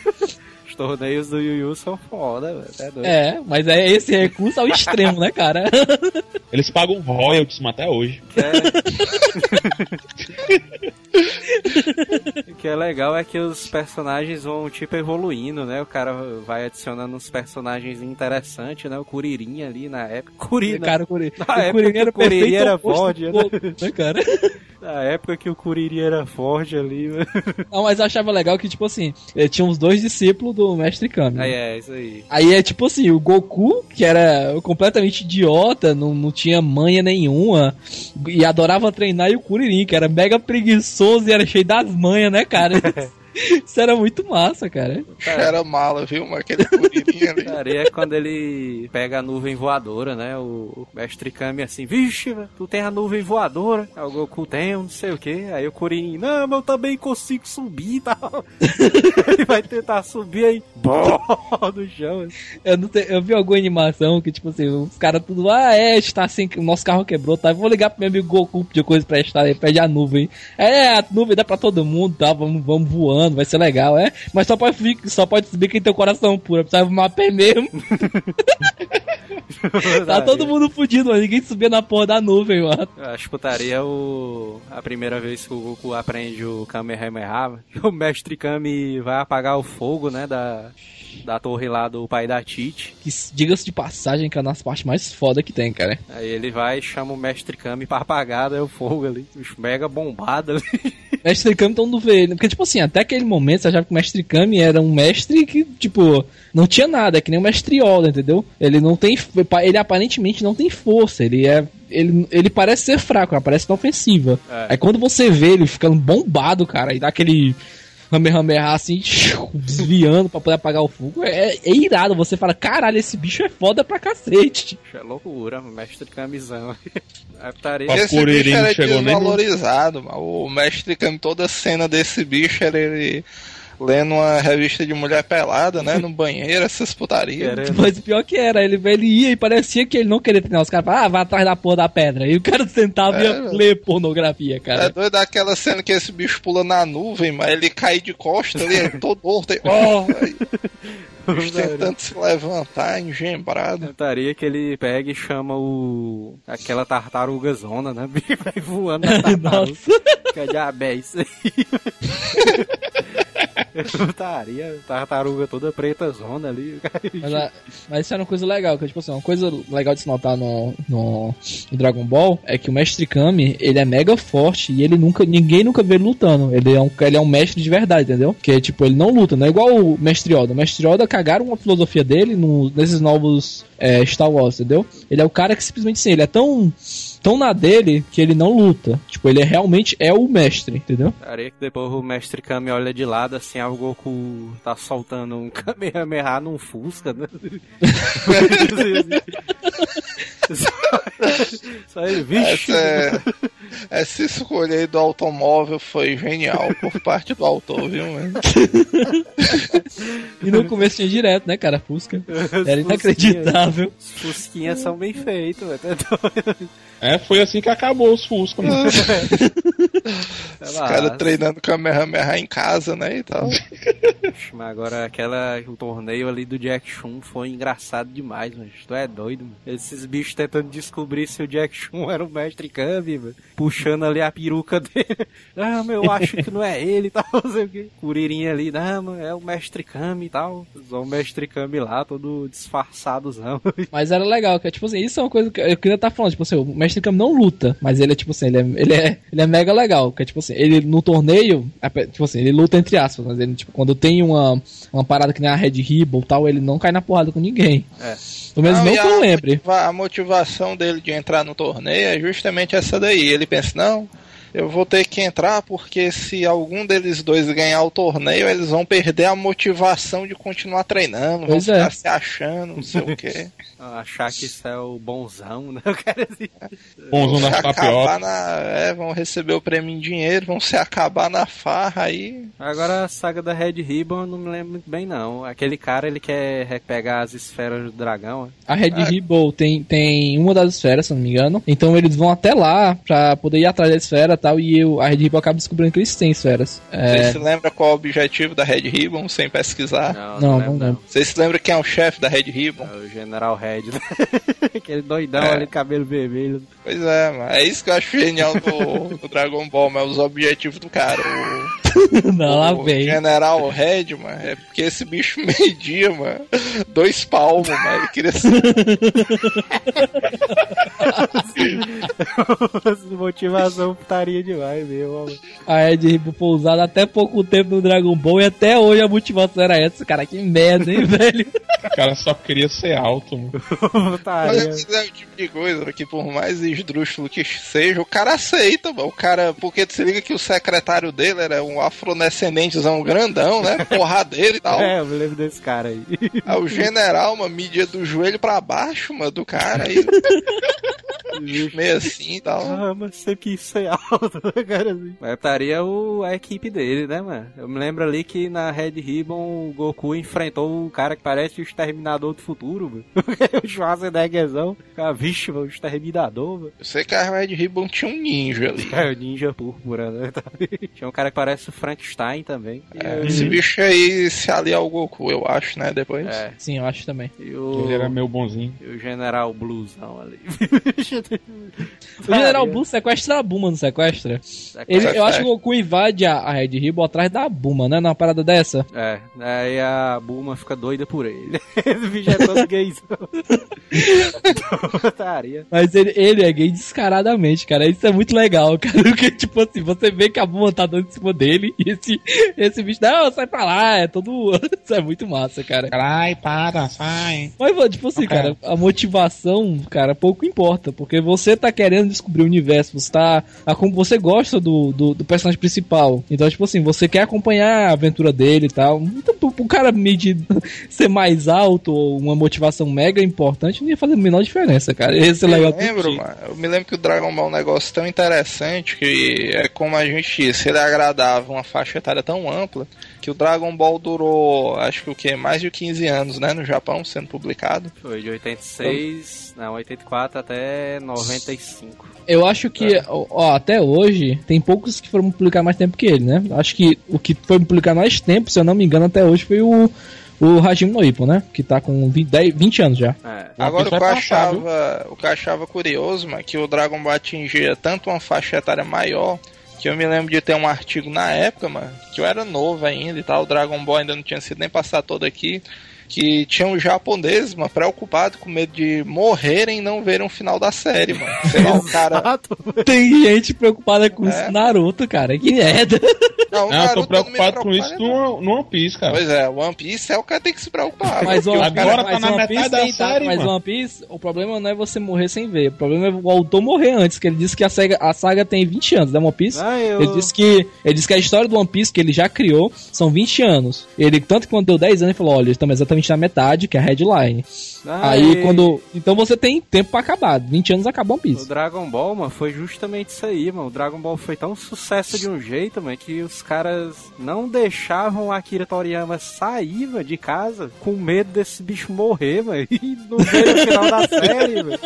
Os torneios do Yu Yu são foda, velho. Até doido. É, mas é esse recurso ao extremo, né, cara? Eles pagam royalties até hoje. Quer... que é legal é que os personagens vão, tipo, evoluindo, né? O cara vai adicionando uns personagens interessantes, né? O Curirinha ali na época. Curina. Cara, o Curi- Na o época era o era Ford, né? né, cara? Na época que o Curirinha era Ford ali, né? Não, mas eu achava legal que, tipo assim, eh, tinha uns dois discípulos do Mestre Kami. né? Aí é, isso aí. Aí é tipo assim, o Goku, que era completamente idiota, não, não tinha manha nenhuma, e adorava treinar, e o Kuririn, que era mega preguiçoso e era cheio das manhas, né, cara? Isso era muito massa, cara. Era mala, viu? Mas aquele ali. Cara, e é quando ele pega a nuvem voadora, né? O mestre Kami assim, vixe, tu tem a nuvem voadora. Aí o Goku tem, não sei o que. Aí o Kuririn, não, mas eu também consigo subir e tal. ele vai tentar subir aí, bom, do chão. assim. Eu, não sei- eu vi alguma animação que, tipo assim, os caras tudo, ah, é, está assim, o nosso carro quebrou, tá? Vou ligar pro meu amigo Goku pedir coisa pra estar, ele pede a nuvem. É, a nuvem dá pra todo mundo, tá? Vamos, vamos voando, vai ser legal, é? Mas só pode, só pode subir quem tem o coração puro, precisa arrumar pé mesmo. Tá todo mundo fudido, mas ninguém subia na porra da nuvem, mano. Eu acho que putaria é o... a primeira vez que o Goku aprende o Kamehameha. O mestre Kami vai apagar o fogo, né? Da, da torre lá do pai da Tite. Que, diga-se de passagem, que é uma das partes mais foda que tem, cara. Aí ele vai e chama o mestre Kami pra apagar daí o fogo ali. Bicho mega bombado ali. Mestre Kami, todo mundo vê ele. Porque, tipo assim, até aquele momento você achava que o Mestre Kami era um mestre que, tipo, não tinha nada, é que nem o Mestre Yoda, entendeu? Ele não tem. Ele aparentemente não tem força, ele é. Ele, ele parece ser fraco, ele parece inofensiva. É. Aí quando você vê ele ficando bombado, cara, e dá aquele. Kamehameha assim, desviando pra poder apagar o fogo, é, é irado. Você fala, caralho, esse bicho é foda pra cacete. É loucura, mestre Kamizão. Aí putaria. Papo Esse bicho era chegou nem no- desvalorizado, mano. O mestre Kami, toda a cena desse bicho era ele lendo uma revista de mulher pelada, né? No banheiro, essas putarias. Querendo. Mas o pior que era, ele, ele ia e parecia que ele não queria treinar. Os caras falavam, ah, vai atrás da porra da pedra. E o cara sentava e É, ia velho. ler pornografia, cara. É doido aquela cena que esse bicho pula na nuvem, mas ele cai de costas ali, ele todo morto. ó, aí, o bicho tentando se levantar, engembrado. Putaria que ele pega e chama o. aquela tartaruga zona, né? Bicho, Vai voando na tartaruga. Nossa. Que diabo é isso aí? Putaria, tartaruga toda preta zona ali. Mas, a- mas isso era uma coisa legal, que tipo assim, uma coisa legal de se notar no, no, no Dragon Ball é que o Mestre Kami, ele é mega forte e ele nunca, ninguém nunca vê ele lutando. Ele é um, ele é um mestre de verdade, entendeu? Que tipo, ele não luta, não é igual o Mestre Yoda. O Mestre Yoda cagaram a filosofia dele no, nesses novos é, Star Wars, entendeu? Ele é o cara que simplesmente assim, ele é tão tão na dele que ele não luta. Tipo, ele é, realmente é o mestre, entendeu? Putaria que depois o mestre Kami olha de lado assim, aí o Goku tá soltando um Kamehameha num Fusca, né? só, só ele, vixe. Essa, é- essa escolha aí do automóvel foi genial por parte do autor, viu, mano? E no começo tinha direto, né, cara? Fusca. Era inacreditável. Os Fusquinhas são bem feitos, velho. Tá. É, foi assim que acabou os Fusca, mano. Os caras treinando Kamehameha em casa, né, e tal. Mas agora aquela, o torneio ali do Jack Chun foi engraçado demais, mano. Tu é doido, mano. Esses bichos tentando descobrir se o Jack Chun era o mestre Kami, mano. Puxando ali a peruca dele. Ah, mas eu acho que não é ele e tal, não sei o quê. Curirinha ali, não, mano, é o mestre Kami e tal. Só o mestre Kami lá, todo disfarçadozão. Mas era legal, que é tipo assim, isso é uma coisa que eu queria estar falando, tipo assim, o Mestre Kami não luta, mas ele é tipo assim, ele é, ele é, ele é mega legal, que é tipo assim, ele no torneio, é, tipo assim, ele luta entre aspas, mas ele, tipo, quando tem uma, uma parada que nem a Red Ribbon tal, ele não cai na porrada com ninguém. É. Pelo menos não e que eu lembre. A motivação dele de entrar no torneio é justamente essa daí. Ele pensa, não, eu vou ter que entrar porque se algum deles dois ganhar o torneio, eles vão perder a motivação de continuar treinando, vão Pois é. ficar se achando, não sei o quê. Achar que isso é o bonzão, né? O cara assim. Bonzão Vão acabar tapioca. na, é, vão receber o prêmio em dinheiro, vão se acabar na farra aí. Agora a saga da Red Ribbon eu não me lembro muito bem não. Aquele cara ele quer pegar as esferas do dragão. né? A Red Ribbon tem, tem uma das esferas, se eu não me engano. Então eles vão até lá pra poder ir atrás da esfera tal. E eu, a Red Ribbon acaba descobrindo que eles têm esferas. Você É, se lembra qual é o objetivo da Red Ribbon sem pesquisar? Não, Não, lembro, não lembro. Você se lembra quem é o chefe da Red Ribbon? É o General Red. né? Aquele doidão É. ali, cabelo vermelho. Pois é, mano. É isso que eu acho genial do, do Dragon Ball, mas os objetivos do cara. O- Não, lá o vem. General Red, mano, é porque esse bicho media, mano, dois palmos, mano. Ele queria ser. Motivação putaria demais mesmo, mano. A Ed Ribo foi usada até pouco tempo no Dragon Ball e até hoje a motivação era essa. Cara, que merda, hein, velho? O cara só queria ser alto, mano. Putaria. Mas é o tipo de coisa que, por mais esdrúxulo que seja, o cara aceita, mano. O cara, porque se liga que o secretário dele era um afrodescendentezão grandão, né? Porradeiro e tal. É, eu me lembro desse cara aí. Aí o general, uma mídia do joelho pra baixo, mano, do cara aí. meio assim e tal. Ah, mas você quis ser alto, né, cara assim. Mas estaria o, a equipe dele, né, mano? Eu me lembro ali que na Red Ribbon o Goku enfrentou um cara que parece o Exterminador do Futuro, mano. o Schwarzeneggerzão. Ah, vixe, mano, o Exterminador, Eu sei que a Red Ribbon tinha um ninja ali. É, o Ninja Púrpura, né? Tinha um cara que parece o Frankenstein também. E É, o- esse bicho aí se alia ao Goku, eu acho, né? Depois. É, Sim, eu acho também. e o... Ele era meio bonzinho. E o General Bluesão ali. O General Blue sequestra a Buma, não sequestra? Ele, eu acho que o Goku invade a, a Red Ribbon atrás da Buma, né? Numa parada dessa. É, aí a Bulma fica doida por ele. Esse bicho é todo gaysão. Putaria. Mas ele, ele gay descaradamente, cara. Isso é muito legal, cara. Porque, tipo assim, você vê que a Buma tá dando em cima dele e esse, esse bicho, não, sai pra lá, é todo. Isso é muito massa, cara. Ai, para, sai. Mas, tipo assim, Ok. cara, a motivação, cara, pouco importa. Porque você tá querendo descobrir o universo, você tá. a- como Você gosta do, do, do personagem principal. Então, tipo assim, você quer acompanhar a aventura dele e tal. Então, pro, pro cara medir ser mais alto ou uma motivação mega importante, não ia fazer a menor diferença, cara. Esse é Eu legal. lembro, curtir. mano. Eu me lembro que o Dragon Ball é um negócio tão interessante que é como a gente disse, ele agradava uma faixa etária tão ampla que o Dragon Ball durou, acho que o que? Mais de 15 anos, né? No Japão, sendo publicado. Foi de 86, não, 84 até 95. Eu acho que, ó, ó, até hoje, tem poucos que foram publicar mais tempo que ele, né? Acho que o que foi publicar mais tempo, se eu não me engano, até hoje foi o, o Hajime no Ippo, né? Que tá com 20, 10, 20 anos já. É. Agora o que, eu passar, achava, o que eu achava curioso, mano, que o Dragon Ball atingia tanto uma faixa etária maior que eu me lembro de ter um artigo na época, mano, que eu era novo ainda e tal, o Dragon Ball ainda não tinha sido nem passado todo aqui, que tinha um japonês, mano, preocupado com medo de morrerem e não verem o final da série, mano. Sei lá, o cara... Tem gente preocupada com É. isso Naruto, cara. Que merda. Não, Não, eu tô preocupado não com isso né? no, no One Piece, cara. Pois é, One Piece é o cara tem que se preocupar. Mas One, cara- agora tá mas na One metade Piece da tem- tá- série, Mas mano. One Piece, o problema não é você morrer sem ver. O problema é o autor morrer antes, que ele disse que a saga, a saga tem 20 anos, da One Piece. Ah, eu... Ele disse que ele disse que a história do One Piece que ele já criou são 20 anos. Ele tanto que quando deu 10 anos ele falou, olha, estamos exatamente na metade, que é a headline. Ah, Aí e- quando, então você tem tempo pra acabar. 20 anos acabou One O Piece. Dragon Ball, mano, foi justamente isso aí, mano. O Dragon Ball foi tão sucesso de um jeito, mano, que os caras não deixavam o Akira Toriyama sair, mano, de casa com medo desse bicho morrer, mano, e não ver o final da série, mano.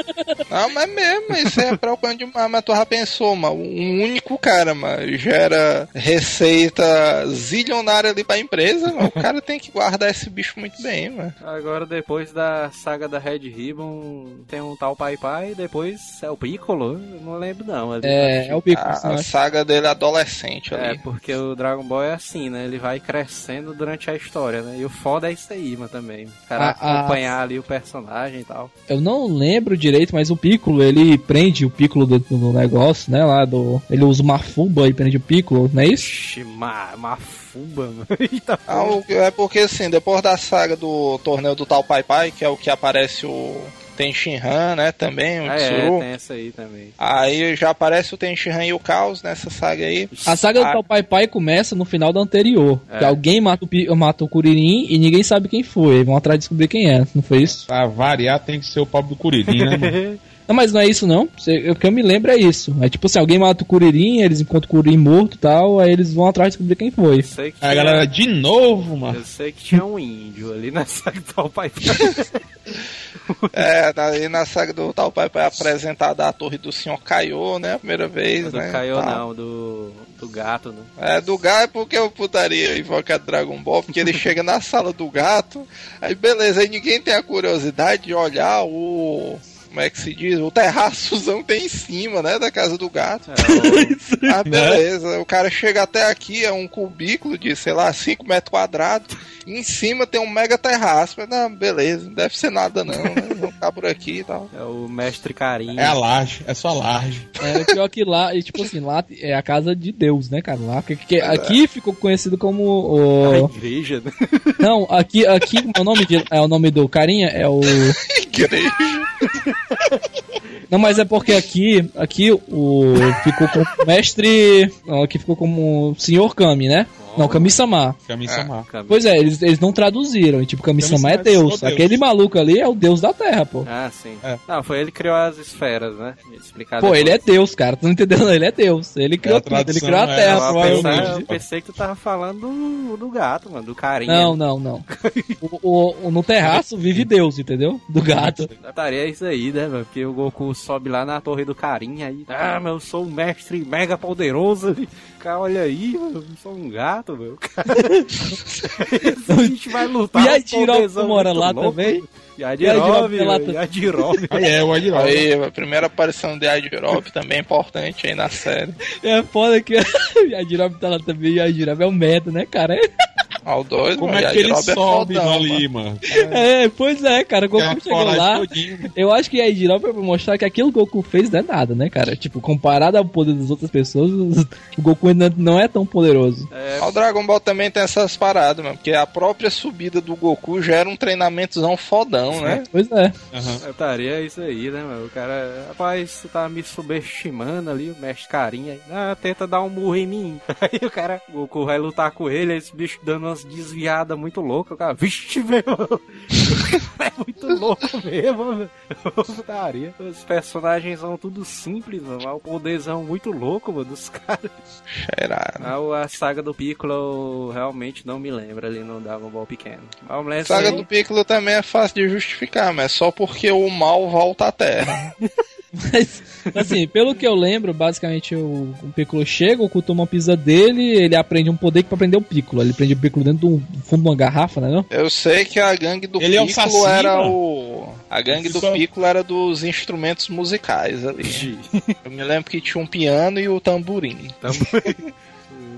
Não, mas mesmo, isso é preocupante demais. Mas tu já pensou, mano, um único cara, mano, gera receita zilionária ali pra empresa, mano. O cara tem que guardar esse bicho muito bem, mano. Agora, depois da saga da Red Ribbon, tem um tal Pai Pai, depois é o Piccolo, não lembro não. ali É, é o bico. A, a saga dele adolescente É, ali. porque o Dragon Ball é assim, né? Ele vai crescendo durante a história, né? E o foda é isso aí, mano, também. O cara A- a- acompanhar ali o personagem e tal. Eu não lembro direito, mas o Piccolo, ele prende o Piccolo do, do negócio, né? Lá do. Ele usa uma fuba e prende o Piccolo, não é isso? Ixi, ma, mano. Eita, Ah, é porque assim, depois da saga do torneio do tal Pai Pai, que é o que aparece o Tenshinhan, né, também, o Ah, é, Tsuru. tem essa aí também. Aí já aparece o Tenshinhan e o Caos nessa saga aí. A saga do. Tal Pai Pai começa no final da anterior. É. Que alguém mata o, Pi- mata o Kuririn e ninguém sabe quem foi. Vão atrás de descobrir quem é, não foi isso? Pra variar tem que ser o pobre do Curirim, né, mano? Não, mas não é isso não. O que eu me lembro é isso. É tipo assim, alguém mata o Kuririn, eles encontram o Kuririn morto e tal, aí eles vão atrás de descobrir quem foi. Aí a galera, de novo, mano. Eu sei que tinha um índio ali na saga do tal Pai. É, daí na saga do tal Pai é apresentada a torre do Senhor Kaiô, né, a primeira vez, do né. Kaiô tal. não, do, do gato, né? É, do gato é porque eu putaria invocar Dragon Ball, porque ele chega na sala do gato, aí beleza, aí ninguém tem a curiosidade de olhar o como é que se diz? O terraçozão tem em cima, né? Da casa do gato. É, Ah, beleza. O cara chega até aqui, é um cubículo de, sei lá, 5 metros quadrados. E em cima tem um mega terraço. Mas, não, beleza, não deve ser nada não, né? Vamos ficar por aqui e tal. é o mestre carinho. É a laje, é só a laje. É pior que lá, e, tipo assim, lá é a casa de Deus, né, cara? Lá, que, que- aqui ficou conhecido como A o. igreja, né? Não, aqui, aqui é o nome de, é o nome do carinha é o. Igreja. Não, mas é porque aqui, aqui o ficou como mestre, aqui ficou como senhor Kami, né? Não, Kami-sama. Caminho É. Pois é, eles, eles não traduziram. E, tipo, Kami-sama é Kami-sama é Deus. Deus. Aquele maluco ali é o Deus da Terra, pô. Ah, sim. É. Não, foi ele que criou as esferas, né? Explicado Pô, ele é depois. Deus, cara. Tu não entendeu? Ele é Deus. Ele criou a tudo. Ele criou a é- Terra, Eu pensei, provavelmente. eu pensei que tu tava falando do, do gato, mano, do carinha. Não, não, não. O, o- o- no terraço vive Deus, entendeu? Do gato. Estaria isso aí, né, mano? Porque o Goku sobe lá na torre do carinha aí. Ah, mas eu sou um mestre mega poderoso. Cara, olha aí, mano, eu sou um gato, meu. a gente vai lutar. E a poderzão mora lá louco. também? Jirobe. Aí é, o Adirob. Aí, a primeira aparição de Aidirob também é importante aí na série. É foda que a Jirobe tá lá também. E a Jirobe é um merda, né, cara? Ao doido, Como mano, é que ele Yajirobe sobe fodão, ali, mano? É, pois é, cara. O Goku Aquela chegou lá. Eu acho que a Jirobe é pra mostrar que aquilo que o Goku fez não é nada, né, cara? Tipo, comparado ao poder das outras pessoas, o Goku ainda não é tão poderoso. O Dragon Ball também tem essas paradas, mano. Porque a própria subida do Goku gera um treinamentozão fodão, né? Pois é. Aham. Estaria isso aí, né, mano? O cara, rapaz, tu tá me subestimando ali, o mestre carinha. Ah, tenta dar um murro em mim. Aí o cara, o Goku vai lutar com ele, aí esse bicho dando umas desviadas muito loucas. O cara, vixe, meu. é muito louco mesmo. Putaria. Os personagens são tudo simples, mano. O poderzão muito louco, mano, dos caras. Cheirado. Ah, o- a saga do Piccolo realmente não me lembro ali no Dragon Ball pequeno. Lembro Saga assim- do Piccolo também é fácil de justificar, mas só porque o mal volta à Terra. Mas, assim, pelo que eu lembro, basicamente o, o Piccolo chega, o toma uma pisa dele, ele aprende um poder que pra prender o Piccolo. Ele prende o Piccolo dentro do fundo de uma garrafa, né? Não? Eu sei que a gangue do Ele é o Piccolo Saci, era mano. o. A gangue do Só- Piccolo era dos instrumentos musicais ali. Eu me lembro que tinha um piano e o tamborim.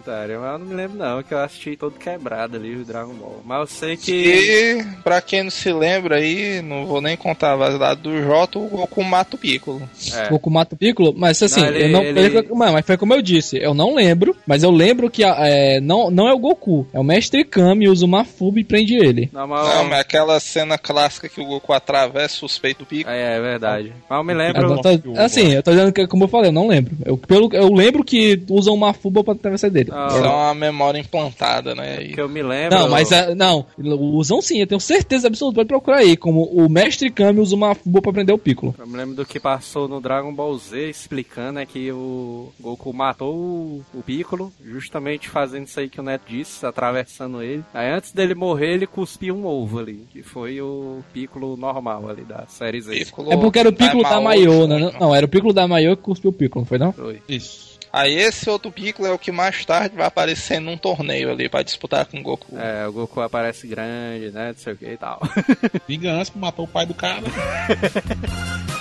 Mas eu não me lembro não, que eu assisti todo quebrado ali o Dragon Ball. Mas eu sei que. E, pra quem não se lembra aí, não vou nem contar a vazidade do Jota, o Goku mata o Piccolo. É. O Goku mata o Piccolo, mas assim, Não, ele- eu não, ele- mas foi como eu disse, eu não lembro, mas eu lembro que é, não, não é o Goku, é o Mestre Kami, usa uma fuba e prende ele. Não, mas... Não, mas aquela cena clássica que o Goku atravessa o suspeito do Piccolo. É, é verdade. Mas eu me Eu lembro. não tô- assim, eu tô dizendo que, como eu falei, eu não lembro. Eu, pelo, eu lembro que usam uma fuba pra atravessar dele. Ah, é uma memória implantada, né? E que eu me lembro. Não, mas é, não, usam sim, eu tenho certeza absoluta, pode procurar aí, como o Mestre Kami usa uma fuba pra prender o Piccolo. Eu me lembro do que passou no Dragon Ball Z explicando é que o Goku matou o, o Piccolo, justamente fazendo isso aí que o Neto disse, atravessando ele. Aí antes dele morrer, ele cuspiu um ovo ali, que foi o Piccolo normal ali da série Z. Piccolo É porque era o Piccolo da Maiô, né? Não. Não, era o Piccolo da Maiô que cuspiu o Piccolo, não foi não? Foi. Isso. Aí esse outro Piccolo é o que mais tarde vai aparecer num torneio ali pra disputar com o Goku. É, o Goku aparece grande, né? Não sei o que e tal. Vingança, matou o pai do cara.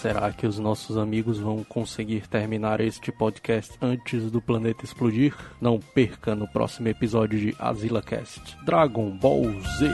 Será que os nossos amigos vão conseguir terminar este podcast antes do planeta explodir? Não perca no próximo episódio de Azila Cast Dragon Ball Z.